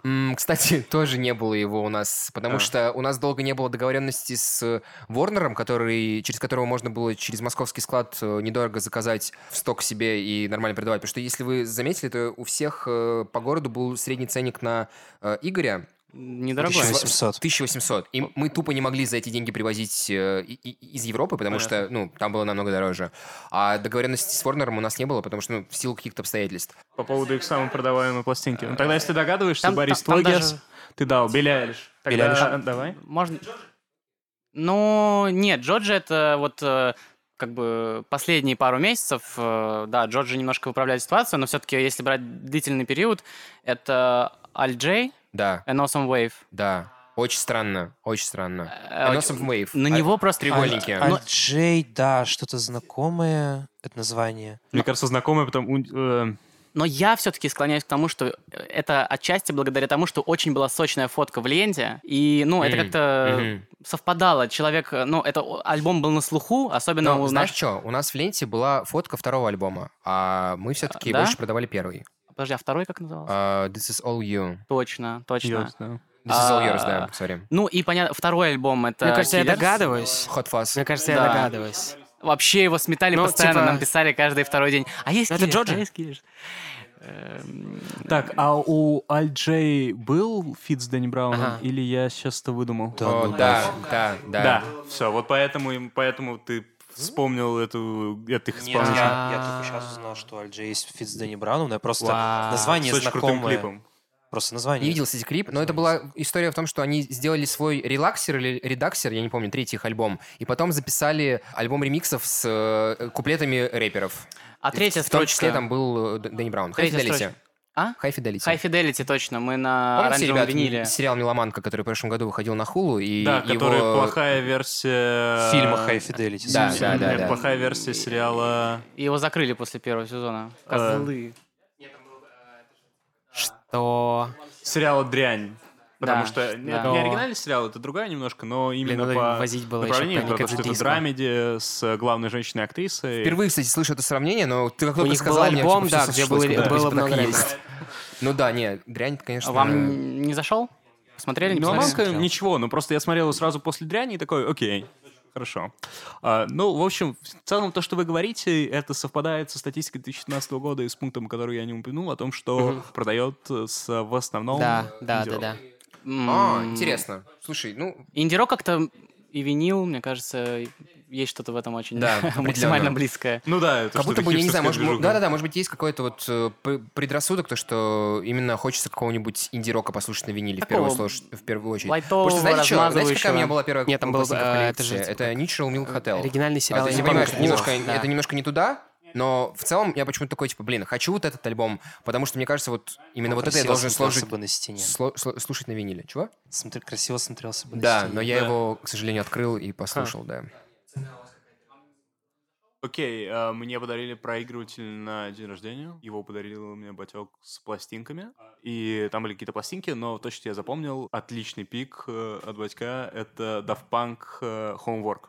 М, Кстати, тоже не было его у нас, потому А. что у нас долго не было договоренности с Ворнером, который, через которого можно было через московский склад э, недорого заказать в сток себе и нормально продавать. Потому что, если вы заметили, то у всех э, по городу был средний ценник на э, Игоря Недорогой. 1800. 1800. И мы тупо не могли за эти деньги привозить э, из Европы, потому что, ну, там было намного дороже. А договоренности с Ворнером у нас не было, потому что, ну, в силу каких-то обстоятельств. По поводу их самой продаваемой пластинки. Ну тогда, если ты догадываешься, Там- Борис, там- даже- ты дал Билли Айлиш. Билли Тогда Айлиш. давай. Можно... Ну, нет, Джорджи это вот э, как бы последние пару месяцев, э, да, Джорджи немножко выправляет ситуацию, но все-таки, если брать длительный период, это Аль Джей, Да, An Awesome Wave. да. Очень странно, очень странно. Э, An Awesome Wave. На А- него просто... треугольники. А Ну, Джей, да, что-то знакомое, это название. Мне кажется, знакомый, потому... э, Но я все-таки склоняюсь к тому, что это отчасти благодаря тому, что очень была сочная фотка в ленте, и, ну, это как-то совпадало. Человек, ну, это альбом был на слуху, особенно Но у знаешь наш- что? У нас в ленте была фотка второго альбома, а мы все-таки да? больше продавали первый. Подожди, а второй как назывался? А, This is all you. Точно, точно. Yours, да. This is all А, yours, да, сори. Ну и понятно, второй альбом это. Мне кажется, я догадываюсь. Hot Fuzz. Мне кажется, я догадываюсь. Вообще его сметали Ну, постоянно, типа- нам писали каждый второй день. А есть Это Джорджи? а есть Killers. Эм, Так, а у alt-J был фит с Дэнни Брауном? Ага. Или я сейчас это выдумал? Да, О, да, да, да. Да, все, вот поэтому, поэтому ты вспомнил эту, этих Нет, исполнителей. я, я только сейчас узнал, что alt-J есть фит с Дэнни Брауном, но я просто Вау. название С очень крутым знакомое. клипом. Просто Не название. видел, кстати, клип, но это была история в том, что они сделали свой Relaxer или Reduxer, я не помню, третий их альбом, и потом записали альбом ремиксов с э, куплетами рэперов. А третья В том строчка. числе там был э, Дэнни Браун. Третья строчка. А? High Fidelity. High Fidelity, точно. Мы на Помните, оранжевом ребят, виниле. сериал «Меломанка», который в прошлом году выходил на Hulu, и Да, который его... плохая версия... Фильма High Fidelity. Да, да, да, Нет, да. плохая версия сериала... И Его закрыли после первого сезона. Э, Козлы. Что? Сериала «Дрянь». Потому Да, что не, да. не оригинальный сериал, это другая немножко, но именно надо по возить было еще направлению, по потому что это драмеди с главной женщиной-актрисой. Впервые, кстати, слышу это сравнение, но ты как только сказал, мне альбом, всё да, где было- да, было типа, много есть. Ну да, не, дрянь, конечно... А Вам не зашел? Посмотрели? не посмотрели? ничего, но просто я смотрел сразу после дряни и такой, окей, хорошо. А, ну, в общем, в целом то, что вы говорите, это совпадает со статистикой 2015 года и с пунктом, который я не упомянул, о том, что продает э, с, в основном Да, да, да, инди-рок. да. А, интересно. Слушай, ну, Инди-рок как-то и винил, мне кажется, есть что-то в этом очень Да, максимально близкое. Ну да, это как будто бы, я не знаю, может, да-да-да, может быть, есть какой-то вот э, предрассудок, то, что именно хочется какого-нибудь инди-рока послушать на виниле в первую, Такого слож- в первую очередь. лайтового, Потому что знаете, что? знаете, какая у меня была первая Нет, там был, пластинка в э, это же, Это Neutral Milk Hotel. Оригинальный А, сериал. я я не что немножко, да. это немножко не туда, но в целом я почему-то такой, типа, блин, хочу вот этот альбом, потому что мне кажется, вот именно Он вот это я должен сложить, бы на стене. сло- слушать на виниле. Чего? Смотри, красиво смотрелся бы на Да, стене. но я Да. его, к сожалению, открыл и послушал, да. Окей, а, мне подарили проигрыватель на день рождения. Его подарил мне батек с пластинками. И там были какие-то пластинки, но то, что я запомнил, отличный пик э, от батька — это Daft Punk э, Homework.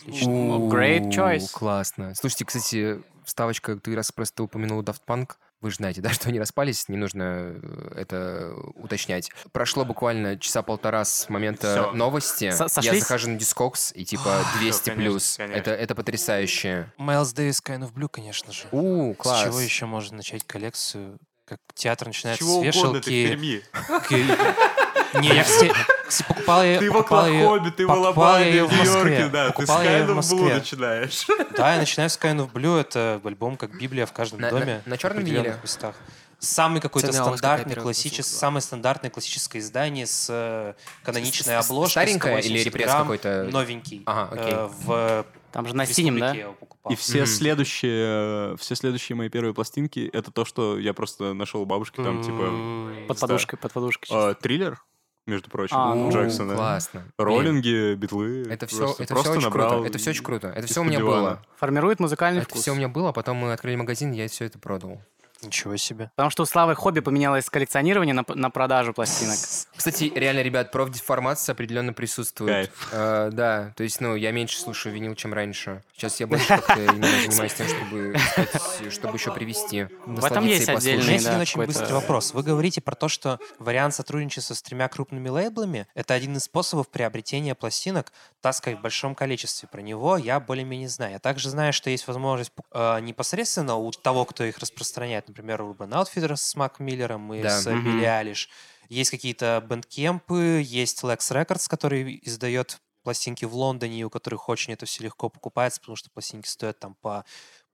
Отлично. Great choice. Классно. Слушайте, кстати, вставочка, ты раз просто упомянул Daft Punk. Вы же знаете, да, что они распались, не нужно э, это уточнять. Прошло буквально часа полтора с момента Всё. новости. Со- Я сошлись? захожу на Discogs, и типа 200 конечно, плюс. конечно. Это, это потрясающе. Майлз Дэвис Kind of Blue, конечно же. У, С класс. чего еще можно начать коллекцию? как театр начинается Чего с угодно ты в вешалки. Перми. к- Не, я, кстати, покупал ее... Ты в Оклахоме, ты в Алабаме, в. Нью-Йорке, да. Ты Sky of Blue Москве. начинаешь. Да, я начинаю с Kind of Blue. Это альбом как Библия в каждом На- доме. на- определенных виниле? местах. Самый какой-то стандартный, классический, самое стандартное классическое издание с э, каноничной обложкой. старенькое или 180 репресс какой-то? Новенький. Ага, окей. Э, в Там же на синем, да? Республике я его покупал. И все следующие, все следующие мои первые пластинки, это то, что я просто нашел у бабушки там, типа... Под подушкой, под подушкой. а, Триллер, между прочим, А, у ну, Джексона. Классно. Роллинги, битлы. Это все, просто, это просто все очень круто. Это все очень круто. Это все у меня было. Формирует музыкальный Это вкус. все у меня было, а потом мы открыли магазин, я все это продал. Ничего себе. Потому что у Славы хобби поменялось с коллекционирования на, на продажу пластинок. Кстати, реально, ребят, профдеформация определенно присутствует. Кайф. Э, да, то есть, ну, я меньше слушаю винил, чем раньше. Сейчас я больше как-то именно занимаюсь тем, чтобы, сказать, чтобы еще привести. В этом есть отдельный, да, очень какой-то- быстрый вопрос. Вы говорите про то, что вариант сотрудничества с тремя крупными лейблами — это один из способов приобретения пластинок, так сказать, в большом количестве. Про него я более-менее знаю. Я также знаю, что есть возможность э, непосредственно у того, кто их распространяет, например, Urban Outfitters с Мак Миллером и Да. с Мгм. Билли Алиш. Есть какие-то бэндкемпы, есть Lex Records, который издает пластинки в Лондоне, у которых очень это все легко покупается, потому что пластинки стоят там по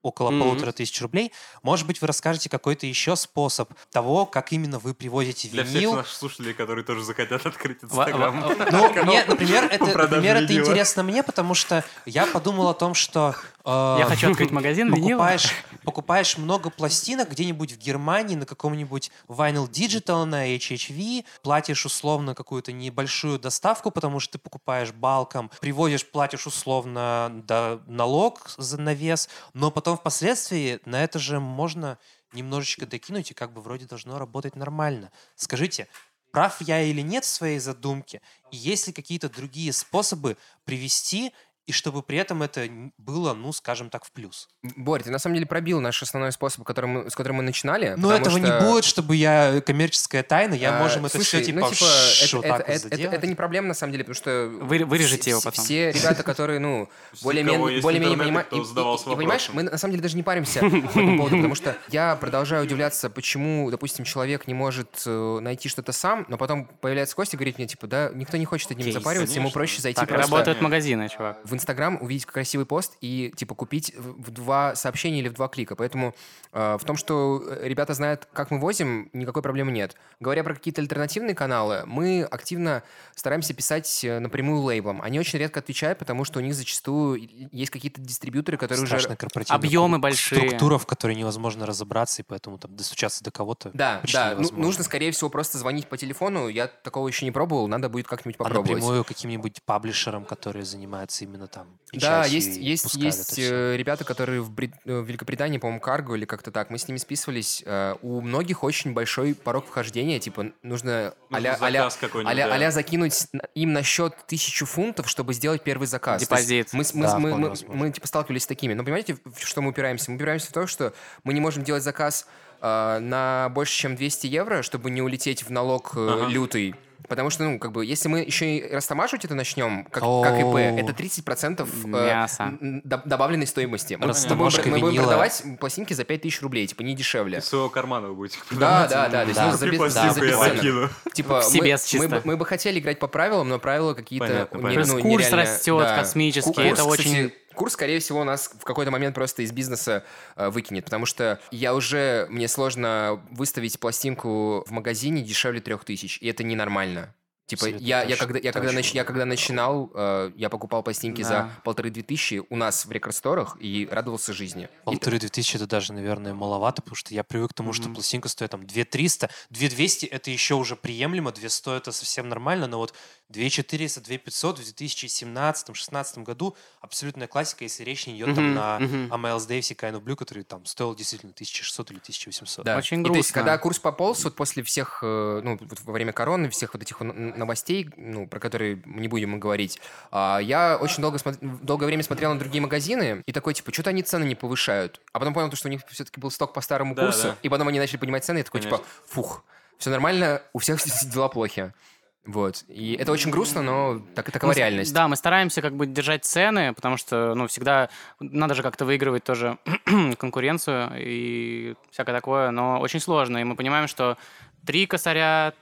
около Мгм. полутора тысяч рублей. Может быть, вы расскажете какой-то еще способ того, как именно вы привозите Для всех винил. наших слушателей, которые тоже захотят открыть Инстаграм. Ну, мне, например, это, например, это интересно мне, потому что я подумал о том, что э, Я хочу открыть магазин покупаешь, покупаешь много пластинок где-нибудь в Германии на каком-нибудь Vinyl Digital на HHV, платишь условно какую-то небольшую доставку, потому что ты покупаешь балком, привозишь, платишь условно да, налог за навес, но потом впоследствии на это же можно немножечко докинуть, и как бы вроде должно работать нормально. Скажите, прав я или нет в своей задумке, и есть ли какие-то другие способы привести, и чтобы при этом это было, ну, скажем так, в плюс? Борь, ты на самом деле пробил наш основной способ, который мы- с которым мы начинали. Но этого что, не будет, чтобы я коммерческая тайна, я а, можем это слушай, все ну, типа, типа, ш- это, вот это- вот это- это- это не проблема, на самом деле, потому что... Вы- вырежете его все- потом. Все ребята, которые, ну, более-менее понимают... И, и- задавался и понимаешь, мы на самом деле даже не паримся по этому поводу, потому что я продолжаю удивляться, почему, допустим, человек не может э, найти что-то сам, но потом появляется Костя и говорит мне, типа, да, никто не хочет этим запариваться, ему проще зайти Так просто работают магазины, чувак. В Инстаграм увидеть красивый пост и типа купить в два сообщения или в два клика. Поэтому э, в том, что э, ребята знают, как мы возим, никакой проблемы нет. Говоря про какие-то альтернативные каналы, мы активно стараемся писать э, напрямую лейблам. Они очень редко отвечают, потому что у них зачастую есть какие-то дистрибьюторы, которые уже Страшная корпоративная Объемы большие. Структура, в которой невозможно разобраться, и поэтому там достучаться до кого-то да, почти да, ну, невозможно. нужно, скорее всего, просто звонить по телефону. Я такого еще не пробовал, надо будет как-нибудь А попробовать. напрямую каким-нибудь паблишерам, которые занимаются именно там Да, есть, есть, есть э, ребята, которые в, Брит- э, в Великобритании, по-моему, Карго или как-то так. Мы с ними списывались. Э, У многих очень большой порог вхождения. Типа, нужно а-ля, а-ля- а-ля- да. а-ля закинуть им на счет тысячу фунтов, чтобы сделать первый заказ. Депозит. Мы, мы, Да, мы, мы- возможно. мы, типа сталкивались с такими. Но понимаете, в что мы упираемся? Мы упираемся в то, что мы не можем делать заказ на больше, чем 200 евро, чтобы не улететь в налог Ага. лютый. Потому что, ну, как бы, если мы еще и растамаживать это начнем, как, как ИП, это 30% э, Мясо. м, д- добавленной стоимости. Мы, мы будем- мы будем продавать пластинки за 5000 рублей, типа, не дешевле. Из своего кармана вы будете Да, продавать. да, да. То есть, Да. ну, за, за закину. Типа, мы, себе мы, мы бы хотели играть по правилам, но правила какие-то Понятно, не- понятно. ну, Курс растет да. космически, Курс, это кстати, очень- Курс, скорее всего, нас в какой-то момент просто из бизнеса э, выкинет, потому что я уже, мне сложно выставить пластинку в магазине дешевле трех тысяч, и это ненормально. Типа, Абсолютно я, я, когда, я, когда, нач- я когда начинал, э, я покупал пластинки Да. за полторы-две тысячи у нас в рекорд-сторах и радовался жизни. И Полторы две тысячи это даже, наверное, маловато, потому что я привык к тому, что пластинка стоит там 2 300, 2 200 это еще уже приемлемо, 2 100 это совсем нормально, но вот 2 400, 2 500 в 2017-16 году абсолютная классика, если речь не идет там Мгм, на о Miles Davis и Kind of Blue, который там стоил действительно 1600 или 1800. Да. Очень И то есть, грустно. когда курс пополз, вот после всех, э, ну, вот во время короны, всех вот этих новостей, ну, про которые не будем говорить, а, я очень долго долгое время смотрел на другие магазины и такой, типа, что-то они цены не повышают. А потом понял, то, что у них все-таки был сток по старому Да, курсу, да. и потом они начали понимать цены, и такой, типа, Конечно. фух, все нормально, у всех дела плохи. Вот. И это очень грустно, но так, такова Мы реальность. Да, мы стараемся как бы держать цены, потому что, ну, всегда надо же как-то выигрывать тоже конкуренцию и всякое такое, но очень сложно. И мы понимаем, что три косаря,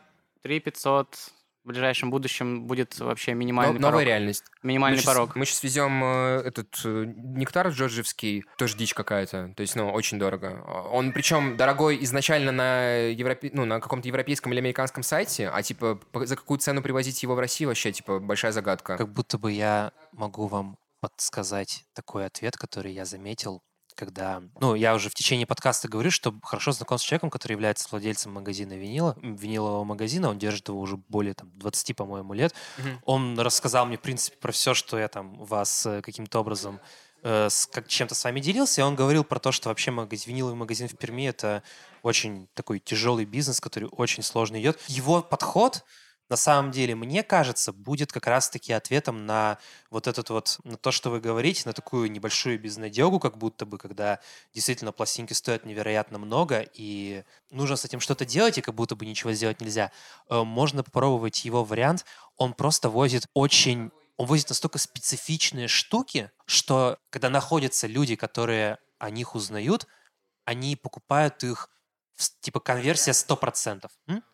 три пятьсот в ближайшем будущем будет вообще Но- минимальный новая порог. реальность. Минимальный мы щас- порог. Мы сейчас везем э, этот э, нектар джорджевский, тоже дичь какая-то. То есть, ну, очень дорого. Он причем дорогой изначально на, европе... ну, на каком-то европейском или американском сайте, а типа по- за какую цену привозить его в Россию вообще, типа, большая загадка. Как будто бы я могу вам подсказать такой ответ, который я заметил, когда... Ну, я уже в течение подкаста говорю, что хорошо знаком с человеком, который является владельцем магазина винила, винилового магазина, он держит его уже более там, 20, по-моему, лет. Мгм. Он рассказал мне, в принципе, про все, что я там вас э, каким-то образом э, с, как, чем-то с вами делился, и он говорил про то, что вообще магазин, виниловый магазин в Перми — это очень такой тяжелый бизнес, который очень сложно идет. Его подход, на самом деле, мне кажется, будет как раз-таки ответом на вот этот вот, на то, что вы говорите, на такую небольшую безнадегу, как будто бы, когда действительно пластинки стоят невероятно много, и нужно с этим что-то делать, и как будто бы ничего сделать нельзя. Э, Можно попробовать его вариант. Он просто возит очень... Он возит настолько специфичные штуки, что когда находятся люди, которые о них узнают, они покупают их в типа конверсия 100%. М?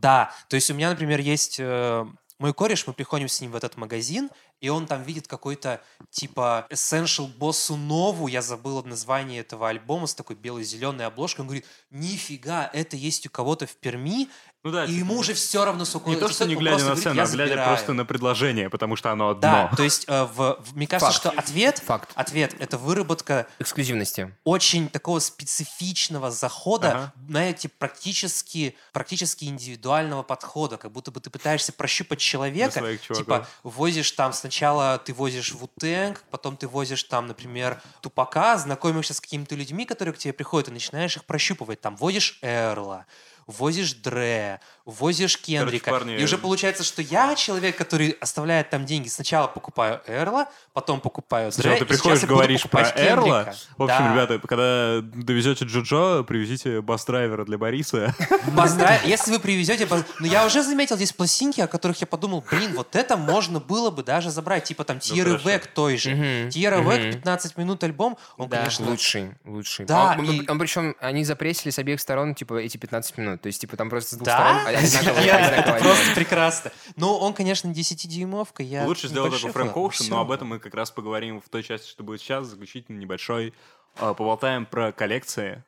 Да, то есть у меня, например, есть э, мой кореш, мы приходим с ним в этот магазин, и он там видит какой-то типа Essential Боссу Нову, я забыл название этого альбома с такой белой-зеленой обложкой, он говорит, нифига, это есть у кого-то в Перми, Ну да, и ему уже все равно, сколько Не то, это что не глядя на цену, «Я а глядя забираю». просто на предложение, потому что оно одно. Да, то есть э, в, в- мне кажется, Факт. что ответ, Факт. ответ это выработка Эксклюзивности. очень такого специфичного захода, Ага. знаете, практически, практически индивидуального подхода, как будто бы ты пытаешься прощупать человека, типа возишь там сначала ты возишь Вутенг, потом ты возишь там, например, Тупака, знакомишься с какими-то людьми, которые к тебе приходят, и начинаешь их прощупывать, там возишь Эрла, возишь Дре, возишь Кендрика. парни, И уже получается, что я человек, который оставляет там деньги. Сначала покупаю Эрла, потом покупаю Сначала Дре, ты приходишь, говоришь про покупать Эрла. Кендрика. В общем, Да. ребята, когда довезете Джоджо, привезите бас-драйвера для Бориса. Если вы привезете... Но я уже заметил здесь пластинки, о которых я подумал, блин, вот это можно было бы даже забрать. Типа там Тьеры. Век той же. Мгм. Век, 15 минут альбом, он, конечно... Лучший, лучший. Да, и- причем они запресили с обеих сторон, типа, эти 15 минут. То есть, типа, там просто с двух сторон одинаково Это просто прекрасно. Ну, он, конечно, 10-дюймовка. Я Лучше сделать небольшой такой Фрэнк. Оушен, но об этом мы как раз поговорим в той части, что будет сейчас, заключительно небольшой. А, Поболтаем про коллекции,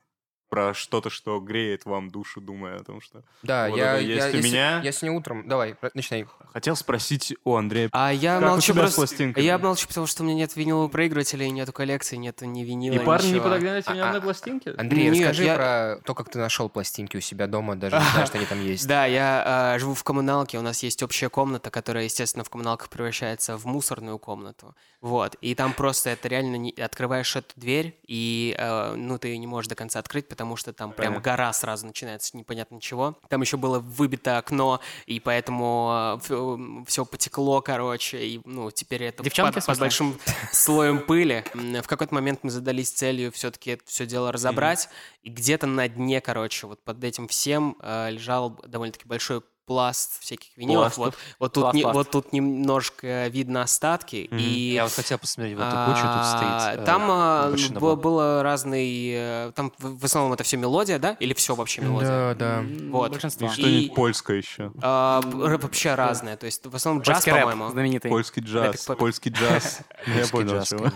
про что-то, что греет вам душу, думая о том, что... Да, Вот я, это я, есть у се- меня. я сегодня утром... Давай, начинай. Хотел спросить у Андрея. А я Как у молчу тебя с просто... пластинками? Я молчу, потому что у меня нет винилового проигрывателя, и нету коллекции, нету ни винила, И парни не ничего. подогнали ни А- одной пластинки? Андрей, Нет, расскажи я- про то, как ты нашел пластинки у себя дома, даже не что они там есть. Да, я э, живу в коммуналке, у нас есть общая комната, которая, естественно, в коммуналках превращается в мусорную комнату. Вот, и там просто это реально не... открываешь эту дверь, и, э, ну, ты ее не можешь до конца открыть, потому что там прям Понятно. гора сразу начинается непонятно чего. Там еще было выбито окно, и поэтому все потекло, короче, и, ну, теперь это Девчонки, под, под большим слоем пыли. В какой-то момент мы задались целью все-таки это все дело разобрать, и где-то на дне, короче, вот под этим всем э, лежал довольно-таки большой пласт всяких винилов. Вот, Пластов. вот, тут, Пласт, не- пласт. вот тут немножко видно остатки, и... Я вот хотел посмотреть в эту кучу, тут а, стоит... э, Там а, большой б- набор. было разный... э, Там в основном это все мелодия, да? Или все вообще мелодия? Да, да. Вот. Большинство. И- Что-нибудь польское еще. А, вообще разное. То есть в основном джаз, по-моему. знаменитый. Польский джаз, польский джаз. Ну, Я понял, джаз, чего.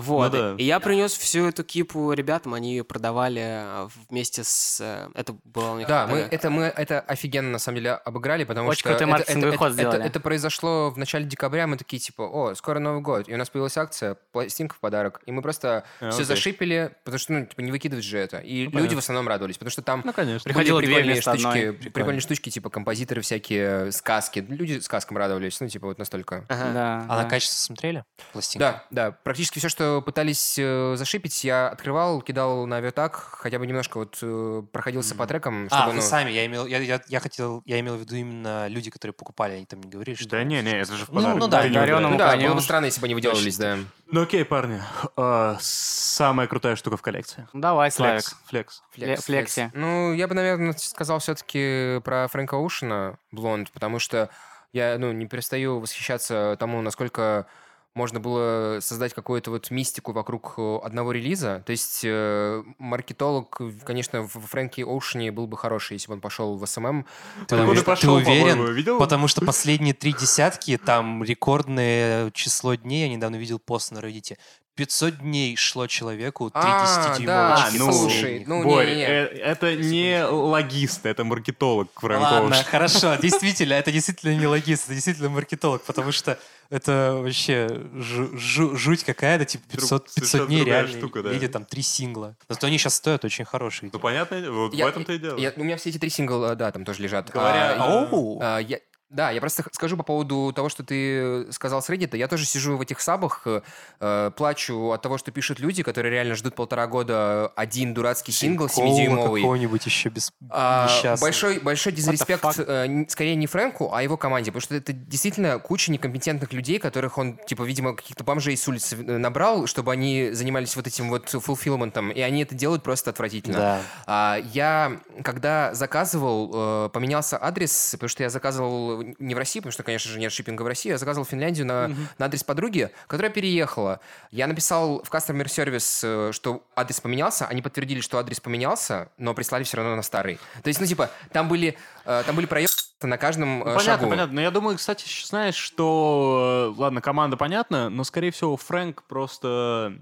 Вот. Ну да. И я принес всю эту кипу ребятам, они ее продавали э, вместе с... э, Это было у них... Да, мы это, мы это офигенно, на самом деле, обыграли, потому Очень что... крутой это- это, ход это- сделали. Это, это произошло в начале декабря, мы такие, типа, о, скоро Новый год. И у нас появилась акция, пластинка в подарок. И мы просто А, все окей. зашипели, потому что, ну, типа, не выкидывать же это. И люди понятно. в основном радовались, потому что там Ну, конечно. были Приходило две прикольные штучки, одной. прикольные штучки, типа композиторы всякие, сказки. Люди сказкам радовались, ну, типа, вот настолько. ага. Да, А на да. качество смотрели? Пластинку? Да, да, практически все, что пытались э, зашипить, я открывал, кидал на авиатак, хотя бы немножко вот э, проходился по трекам, чтобы, А, вы ну, сами, я имел, я, я, я хотел, я имел в виду именно люди, которые покупали, они там не говорили, что... Да не, не, это же в Ну, подарок. ну да, ну да, было бы странно, если бы они выделывались, да. Ну окей, парни. А, самая крутая штука в коллекции. Давай, Славик. Флекс. Флекс. Фле- Флекси. Ну, я бы, наверное, сказал все-таки про Фрэнка Оушена, Блонд, потому что я, ну, не перестаю восхищаться тому, насколько можно было создать какую-то вот мистику вокруг э, одного релиза. То есть э, маркетолог, конечно, в Фрэнке Оушене был бы хороший, если бы он пошел в SMM. Ты, уверен- ты пошел, по-моему, уверен? видел? Потому что последние три десятки, там рекордное число дней, я недавно видел пост на Reddit. 500 дней шло человеку 3 А, 10-дюймовых да, часы ну, слушай, ну, Борь, не-не-не. э, это не логист, это маркетолог Фрэнк Ладно, хорошо, действительно, это действительно не логист, это действительно маркетолог, потому что это вообще жу- жу- жуть какая-то, типа 500, 500 совершенно дней другая реально, штука, да. или там три сингла. Зато они сейчас стоят очень хорошие. Ну, понятно, вот Я- в этом-то и дело. я- у меня все эти три сингла, да, там тоже лежат. Говоря- А, Оу. А, я- да, я просто скажу по поводу того, что ты сказал с Reddit. Я тоже сижу в этих сабах, э, э, плачу от того, что пишут люди, которые реально ждут полтора года один дурацкий сингл Коула 7-дюймовый. какого-нибудь еще без А, большой, большой дизреспект э, скорее не Фрэнку, а его команде, потому что это действительно куча некомпетентных людей, которых он, типа, видимо, каких-то бомжей с улицы э, набрал, чтобы они занимались вот этим вот фулфилментом, и они это делают просто отвратительно. Да. А, я, когда заказывал, э, поменялся адрес, потому что я заказывал не в России, потому что, конечно же, нет шиппинга в России, я заказывал в Финляндию на, на адрес подруги, которая переехала. Я написал в customer service, э, что адрес поменялся, они подтвердили, что адрес поменялся, но прислали все равно на старый. То есть, ну, типа, там были, э, там были проебы на каждом э, Ну, понятно, шагу. понятно. Но я думаю, кстати, знаешь, что... э, Ладно, команда понятна, но, скорее всего, Фрэнк просто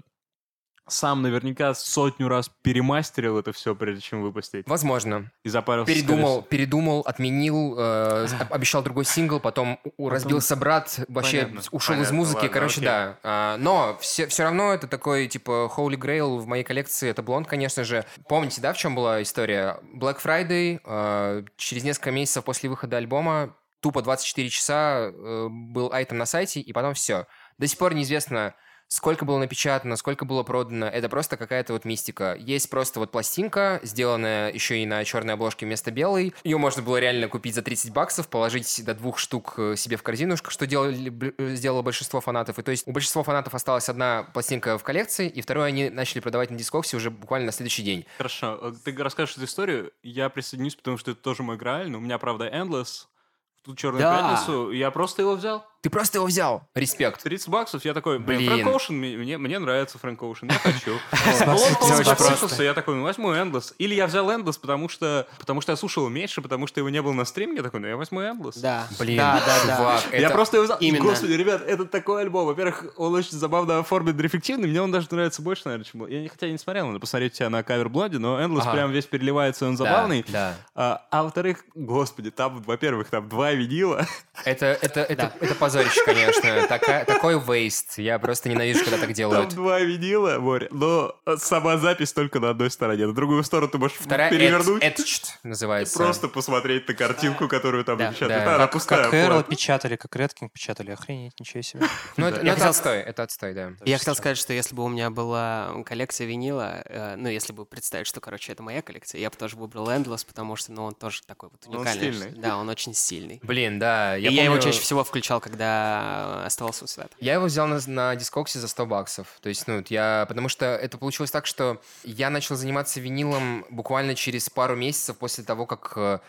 сам наверняка сотню раз перемастерил это все, прежде чем выпустить. Возможно. И запарился. Передумал, передумал, отменил, э, обещал другой сингл, потом у- разбился брат, вообще Понятно, ушел из понятно, музыки, ладно, короче, окей. да. А, но все, все равно это такой, типа, Holy Grail в моей коллекции, это Блонд, конечно же. Помните, да, в чем была история? Black Friday, э, через несколько месяцев после выхода альбома, тупо 24 часа э, был айтем на сайте, и потом все. До сих пор неизвестно, сколько было напечатано, сколько было продано. Это просто какая-то вот мистика. Есть просто вот пластинка, сделанная еще и на черной обложке вместо белой. Ее можно было реально купить за 30 баксов, положить до двух штук э, себе в корзинушку, что делали, э, сделало большинство фанатов. И то есть у большинства фанатов осталась одна пластинка в коллекции, и вторую они начали продавать на дискоксе уже буквально на следующий день. Хорошо, э, ты расскажешь эту историю, я присоединюсь, потому что это тоже мой грааль, но у меня, правда, Endless, в ту черную Да. пятницу, я просто его взял. Ты просто его взял. Респект. 30 баксов, я такой, блин, Блин. Фрэнк Оушен, мне, мне- нравится Фрэнк Оушен, я хочу. баксов, Он 30 полностью баксов. закончился, я такой, ну возьму Endless. Или я взял Endless, потому что, потому что я слушал меньше, потому что его не было на стриме, я такой, ну я возьму Endless. Да. Блин, да, да, да. Я просто его взял. Именно. Господи, ребят, это такой альбом. Во-первых, он очень забавно оформлен, эффективный. Мне он даже нравится больше, наверное, чем... Я не- хотя я не смотрел, надо посмотреть тебя на кавер Блоди, но Endless Ага. прям весь переливается, он Да, забавный. Да. А, а во-вторых, господи, там, во-первых, там два винила. Это, это, это, это позорище, конечно. Такая, такой вейст. Я просто ненавижу, когда так Там делают. два винила, море. Но сама запись только на одной стороне. На другую сторону ты можешь Вторая перевернуть. эт- etched называется. Просто посмотреть на картинку, которую там Да, напечатали. да. Да, она Как, пустая. как Эрл печатали, как Редкинг печатали, охренеть, ничего себе. Ну, это, ну, это отстой, это отстой, да. Я хотел сказать, что если бы у меня была коллекция винила, э, ну, если бы представить, что, короче, это моя коллекция, я бы тоже выбрал Endless, потому что, ну, он тоже такой вот Он уникальный. Да, он очень стильный. Блин, да. И Я, я его чаще всего включал, когда оставался у Света. Я его взял на, на дискоксе за 100 баксов. То есть, ну, я... Потому что это получилось так, что я начал заниматься винилом буквально через пару месяцев после того, как э,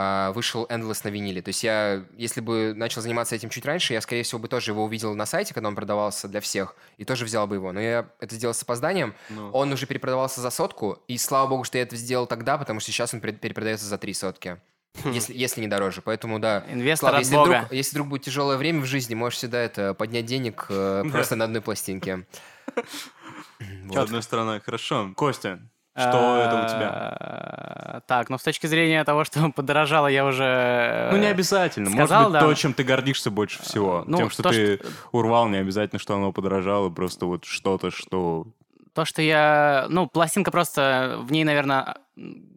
а, вышел Endless на виниле. То есть я, если бы начал заниматься этим чуть раньше, я, скорее всего, бы тоже его увидел на сайте, когда он продавался для всех, и тоже взял бы его. Но я это сделал с опозданием. Ну. Он уже перепродавался за сотку, и слава богу, что я это сделал тогда, потому что сейчас он пере- перепродается за три сотки. Если, если не дороже. Поэтому, да. Инвестор Слав, от если Бога. вдруг, если вдруг будет тяжелое время в жизни, можешь всегда это поднять денег э, просто на одной пластинке. С одной стороны, хорошо. Костя, что это у тебя? Так, ну с точки зрения того, что подорожало, я уже... Ну, не обязательно. сказал, Может быть, да. то, чем ты гордишься больше всего. ну, Тем, что то, ты урвал, не обязательно, что оно подорожало, просто вот что-то, что... То, что я... Ну, пластинка просто... В ней, наверное...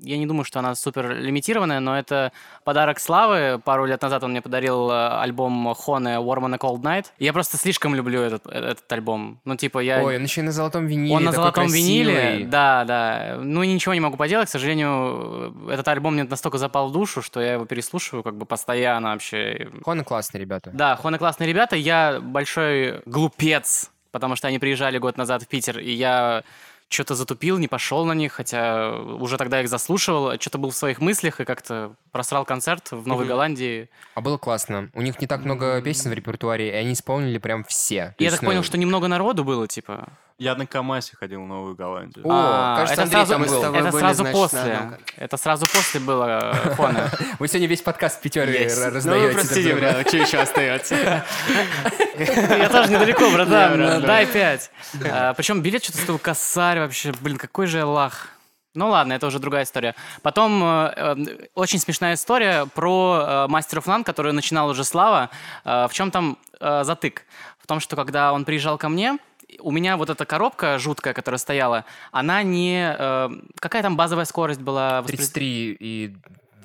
Я не думаю, что она супер лимитированная, но это подарок Славы. Пару лет назад он мне подарил э, альбом Хоне Warm on a Cold Night. Я просто слишком люблю этот, этот альбом. Ну, типа, я... Ой, он еще и на золотом виниле. Он на золотом виниле, красивый. да, да. Ну, ничего не могу поделать. К сожалению, этот альбом мне настолько запал в душу, что я его переслушиваю как бы постоянно вообще. Хоны классные ребята. Да, Хоны классные ребята. Я большой глупец, потому что они приезжали год назад в Питер, и я что-то затупил, не пошел на них, хотя уже тогда их заслушивал, что-то был в своих мыслях и как-то просрал концерт в Новой Мгм. Голландии. А было классно. У них не так много песен в репертуаре, и они исполнили прям все. Я так понял, ну, что немного народу было, типа. Я на Камасе ходил в Новую Голландию. О, А, кажется, это Андрей сразу, там был. Это были, сразу значит, на после. Это сразу после было э, Хоны. Вы сегодня весь подкаст. Ну, раздаете. вы простите, что еще остается? Я тоже недалеко, братан. Дай пять. Причем билет что-то стоил косарь вообще. Блин, какой же лах. Ну ладно, это уже другая история. Потом э, э, очень смешная история про э, of None, которую начинал уже Слава. Э, в чем там э, затык? В том, что когда он приезжал ко мне, у меня вот эта коробка жуткая, которая стояла, она не... э, какая там базовая скорость была? воспроиз- 33 и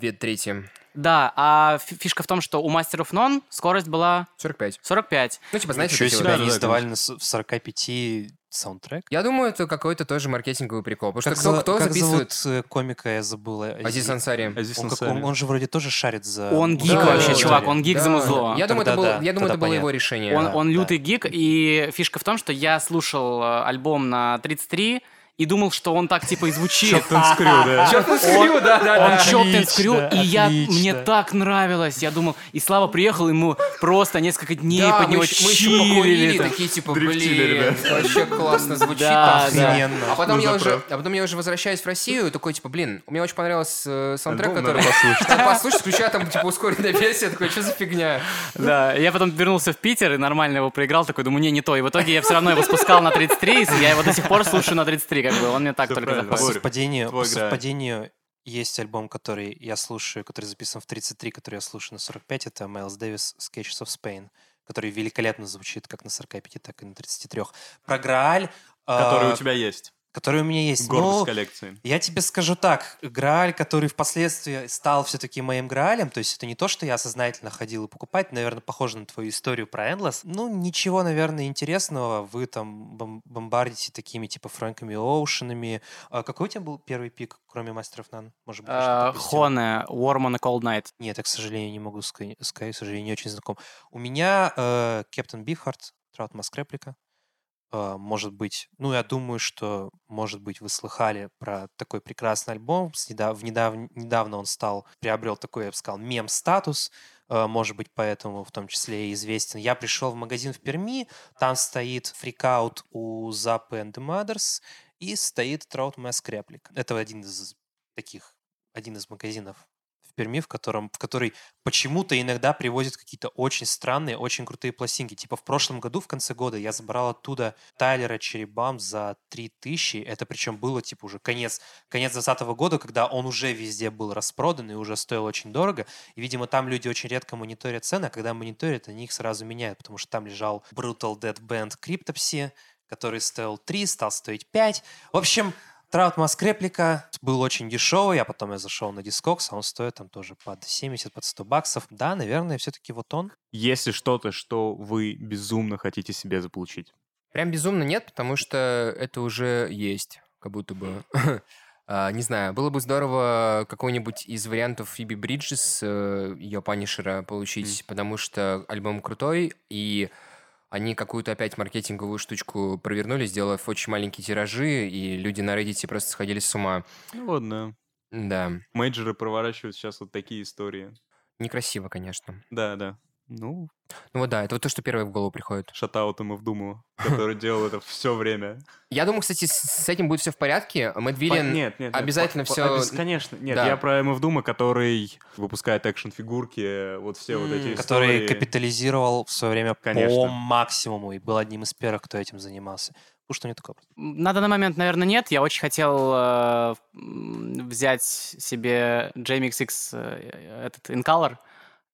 2 трети. Да, а фи- фишка в том, что у Master of None скорость была 45. 45. Ну, типа, знаете, Ничего вот эти себе, вот- они да, издавали на с- в 45 саундтрек. Я думаю, это какой-то тоже маркетинговый прикол. Потому Как, что кто, зова- кто как записывает... зовут э, комика, я забыл. э, Азиз Ази- Ансари. Азиз Он, Ансари. он- он же вроде тоже шарит за... Он гик Да, вообще, да, чувак, да. он гик за Да. музло. Я думаю, это Тогда было, да, я думаю, это было его решение. Он, Да, он да. лютый гик, и фишка в том, что я слушал э, альбом на 33 и думал, что он так типа и звучит. Чоптен скрю, да? Скрю, да, да, Он да. Чоптен скрю, и я, мне так нравилось. Я думал, и Слава приехал, ему просто несколько дней под него чилили такие, типа, блин, вообще классно звучит. Да. Охрененно. А потом, Ну, я уже, а потом я уже возвращаюсь в Россию, такой, типа, блин, мне очень понравился э, саундтрек, который... послушать. Послушать, включаю там, типа, ускоренная версия, такой, что за фигня? Да, я потом вернулся в Питер и нормально его проиграл, такой, думаю, не, не то. И в итоге я все равно его спускал на 33, и я его до сих пор слушаю на 33, как бы, он мне так только правильно. По совпадению, по совпадению есть альбом, который я слушаю, который записан в 33, который я слушаю на 45. Это Майлз Дэвис Sketches of Spain, который великолепно звучит как на 45, так и на 33. Про Грааль, Который а, у тебя есть. Который у меня есть. Гордость Ну, коллекции. Я тебе скажу так, Грааль, который впоследствии стал все-таки моим Граалем, то есть это не то, что я сознательно ходил и покупать, наверное, похоже на твою историю про Endless. Ну, ничего, наверное, интересного. Вы там бом- бомбардите такими типа Фрэнками Оушенами. А какой у тебя был первый пик, кроме Мастеров Нан? Может быть, пропустил? Хоне, Warm on a Cold Night. Нет, я, к сожалению, не могу сказать, к сожалению, не очень знаком. У меня э, Captain Beefheart, Trout Mask Replica. Э, Может быть, ну, я думаю, что, может быть, вы слыхали про такой прекрасный альбом. С недав- недав- Недавно он стал, приобрел такой, я бы сказал, мем-статус. Э, Может быть, поэтому в том числе и известен. Я пришел в магазин в Перми, там стоит Freak Out у Zappa and the Mothers и стоит Trout Mask Replica. Это один из таких, один из магазинов Перми, в, котором, в который почему-то иногда привозят какие-то очень странные, очень крутые пластинки. Типа в прошлом году, в конце года, я забрал оттуда Тайлера Черебам за 3000. Это причем было типа уже конец, конец 2020 года, когда он уже везде был распродан и уже стоил очень дорого. И, видимо, там люди очень редко мониторят цены, а когда мониторят, они их сразу меняют, потому что там лежал Brutal Dead Band Cryptopsy, который стоил 3, стал стоить 5. В общем, Траут Маск реплика был очень дешевый, а потом я зашел на Discogs, а он стоит там тоже под 70, под 100 баксов. Да, наверное, все-таки вот он. Есть ли что-то, что вы безумно хотите себе заполучить? Прям безумно нет, потому что это уже есть, как будто бы. А, Не знаю, было бы здорово какой-нибудь из вариантов Фиби Бриджес, э, ее панишера, получить, потому что альбом крутой, и они какую-то опять маркетинговую штучку провернули, сделав очень маленькие тиражи, и люди на Reddit просто сходили с ума. Ну вот, да. Мейджоры проворачивают сейчас вот такие истории. некрасиво, конечно. Да, да. Ну, Ну вот да, это вот то, что первое в голову приходит. шатаут ему в Думу, который делал это все время. Я думаю, кстати, с этим будет все в порядке. Мэтт Виллиан Нет, нет, обязательно обяз- Конечно, нет, я про МФ Дума, который выпускает экшн-фигурки, вот все вот эти Который капитализировал в свое время по максимуму и был одним из первых, кто этим занимался. Потому что него такое. На данный момент, наверное, нет. Я очень хотел э, взять себе JMX X, э, этот InColor,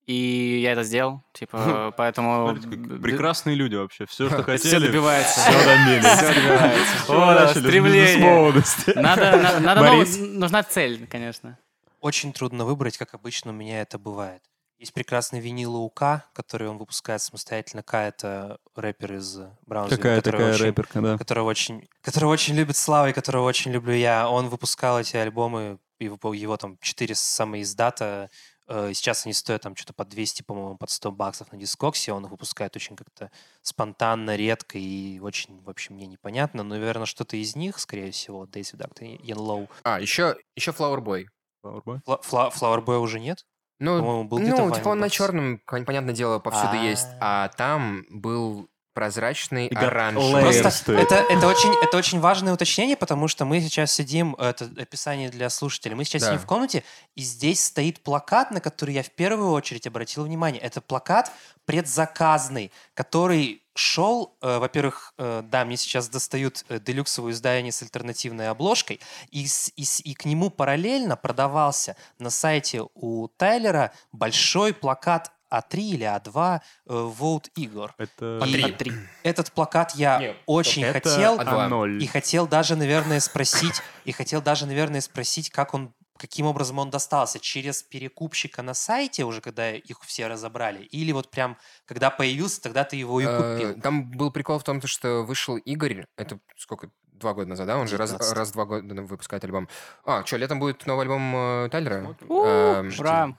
И я это сделал, типа, поэтому... Прекрасные люди вообще. Все, что Все хотели. добивается. Все добились. Все стремление. Надо, надо, нужна цель, конечно. Очень трудно выбрать, как обычно у меня это бывает. Есть прекрасный винил у К, который он выпускает самостоятельно. К — это рэпер из Браунсвилля, Какая который такая очень- рэперка, да. которого очень, которого очень любит Слава и которого очень люблю я. Он выпускал эти альбомы, его, его там четыре самоиздата. э, и Сейчас они стоят там что-то по 200, по-моему, под 100 баксов на дискоксе. Он их выпускает очень как-то спонтанно, редко и очень, в общем, мне непонятно. Но, наверное, что-то из них, скорее всего, Days Without Ian Low. А, еще, еще Flower Boy. Фла- Фла- Flower Boy уже нет? Ну, По-моему, был где-то ну типа он на черном, понятное дело, повсюду есть. А там был прозрачный И оранжевый. Просто это, это, очень, это очень важное уточнение, потому что мы сейчас сидим, это описание для слушателей, мы сейчас Да. сидим в комнате, и здесь стоит плакат, на который я в первую очередь обратил внимание. Это плакат предзаказный, который шел, э, во-первых, э, да, мне сейчас достают э, делюксовое издание с альтернативной обложкой, и, с- и, с- и к нему параллельно продавался на сайте у Тайлера большой плакат А3 или А2 э, Vote Игор. Это... И этот плакат я Нет, очень Это хотел А2. А0. и хотел даже, наверное, спросить, и хотел даже, наверное, спросить, как он, каким образом он достался через перекупщика на сайте уже, когда их все разобрали, или вот прям, когда появился, тогда ты его и Э, купил. Там был прикол в том, то, что вышел Игорь, это сколько, два года назад, да? Он же раз, 19. раз в два года выпускает альбом. А, что, летом будет новый альбом э, Тайлера? Эм, Ура!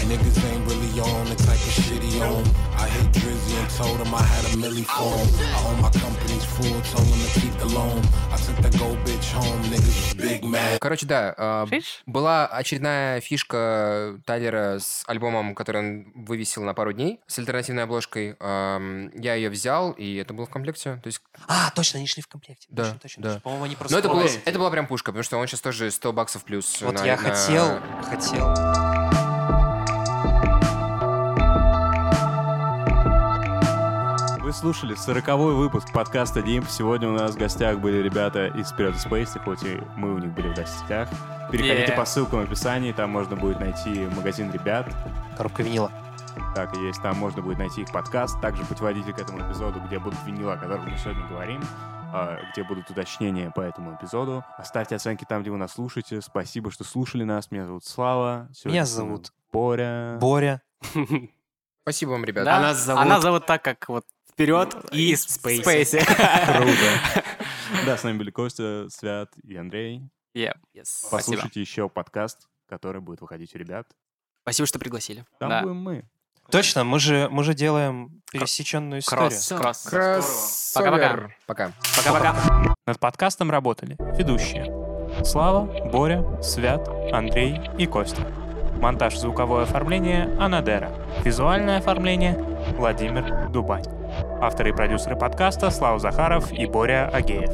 Niggas ain't really on the type of shit he on. I hit Drizzy and told him I had a milli for him. I own my company's full, told him to keep the loan. I took that gold bitch home, niggas was big mad. Короче, да, э, была очередная фишка Тайлера с альбомом, который он вывесил на пару дней, с альтернативной обложкой. Эм, Я ее взял, и это было в комплекте. То есть, А, точно, они шли в комплекте. Да, Точно, точно, да. точно. По-моему, они просто... ну, это, было, это была прям пушка, потому что он сейчас тоже 100 баксов плюс. Вот на- я на- хотел, хотел... Вы слушали сороковой выпуск подкаста Димп. Сегодня у нас в гостях были ребята из Spirit of Space, хоть и мы у них были в гостях. Переходите Yeah. по ссылкам в описании, там можно будет найти магазин ребят. Коробка винила. Так и есть, там можно будет найти их подкаст. Также путеводитель к этому эпизоду, где будут винила, о которых мы сегодня говорим, где будут уточнения по этому эпизоду. Оставьте оценки там, где вы нас слушаете. Спасибо, что слушали нас. Меня зовут Слава. Сегодня Меня зовут Боря. Боря. Спасибо вам, ребята. Да, А нас зовут- Она зовут так, как вот Вперед и из Space. Спейси. Круто. Да, с нами были Костя, Свят и Андрей. Yeah. Yes. Спасибо. Послушайте еще подкаст, который будет выходить у ребят. Спасибо, что пригласили. Там Да. будем мы. Точно, мы же, мы же делаем пересеченную историю. Кросс. Кросс. Кроссовер. Пока. Пока-пока. Над подкастом работали ведущие Слава, Боря, Свят, Андрей и Костя. Монтаж звуковое оформление Анадера. Визуальное оформление Владимир Дубань. Авторы и продюсеры подкаста Слава Захаров и Боря Агеев.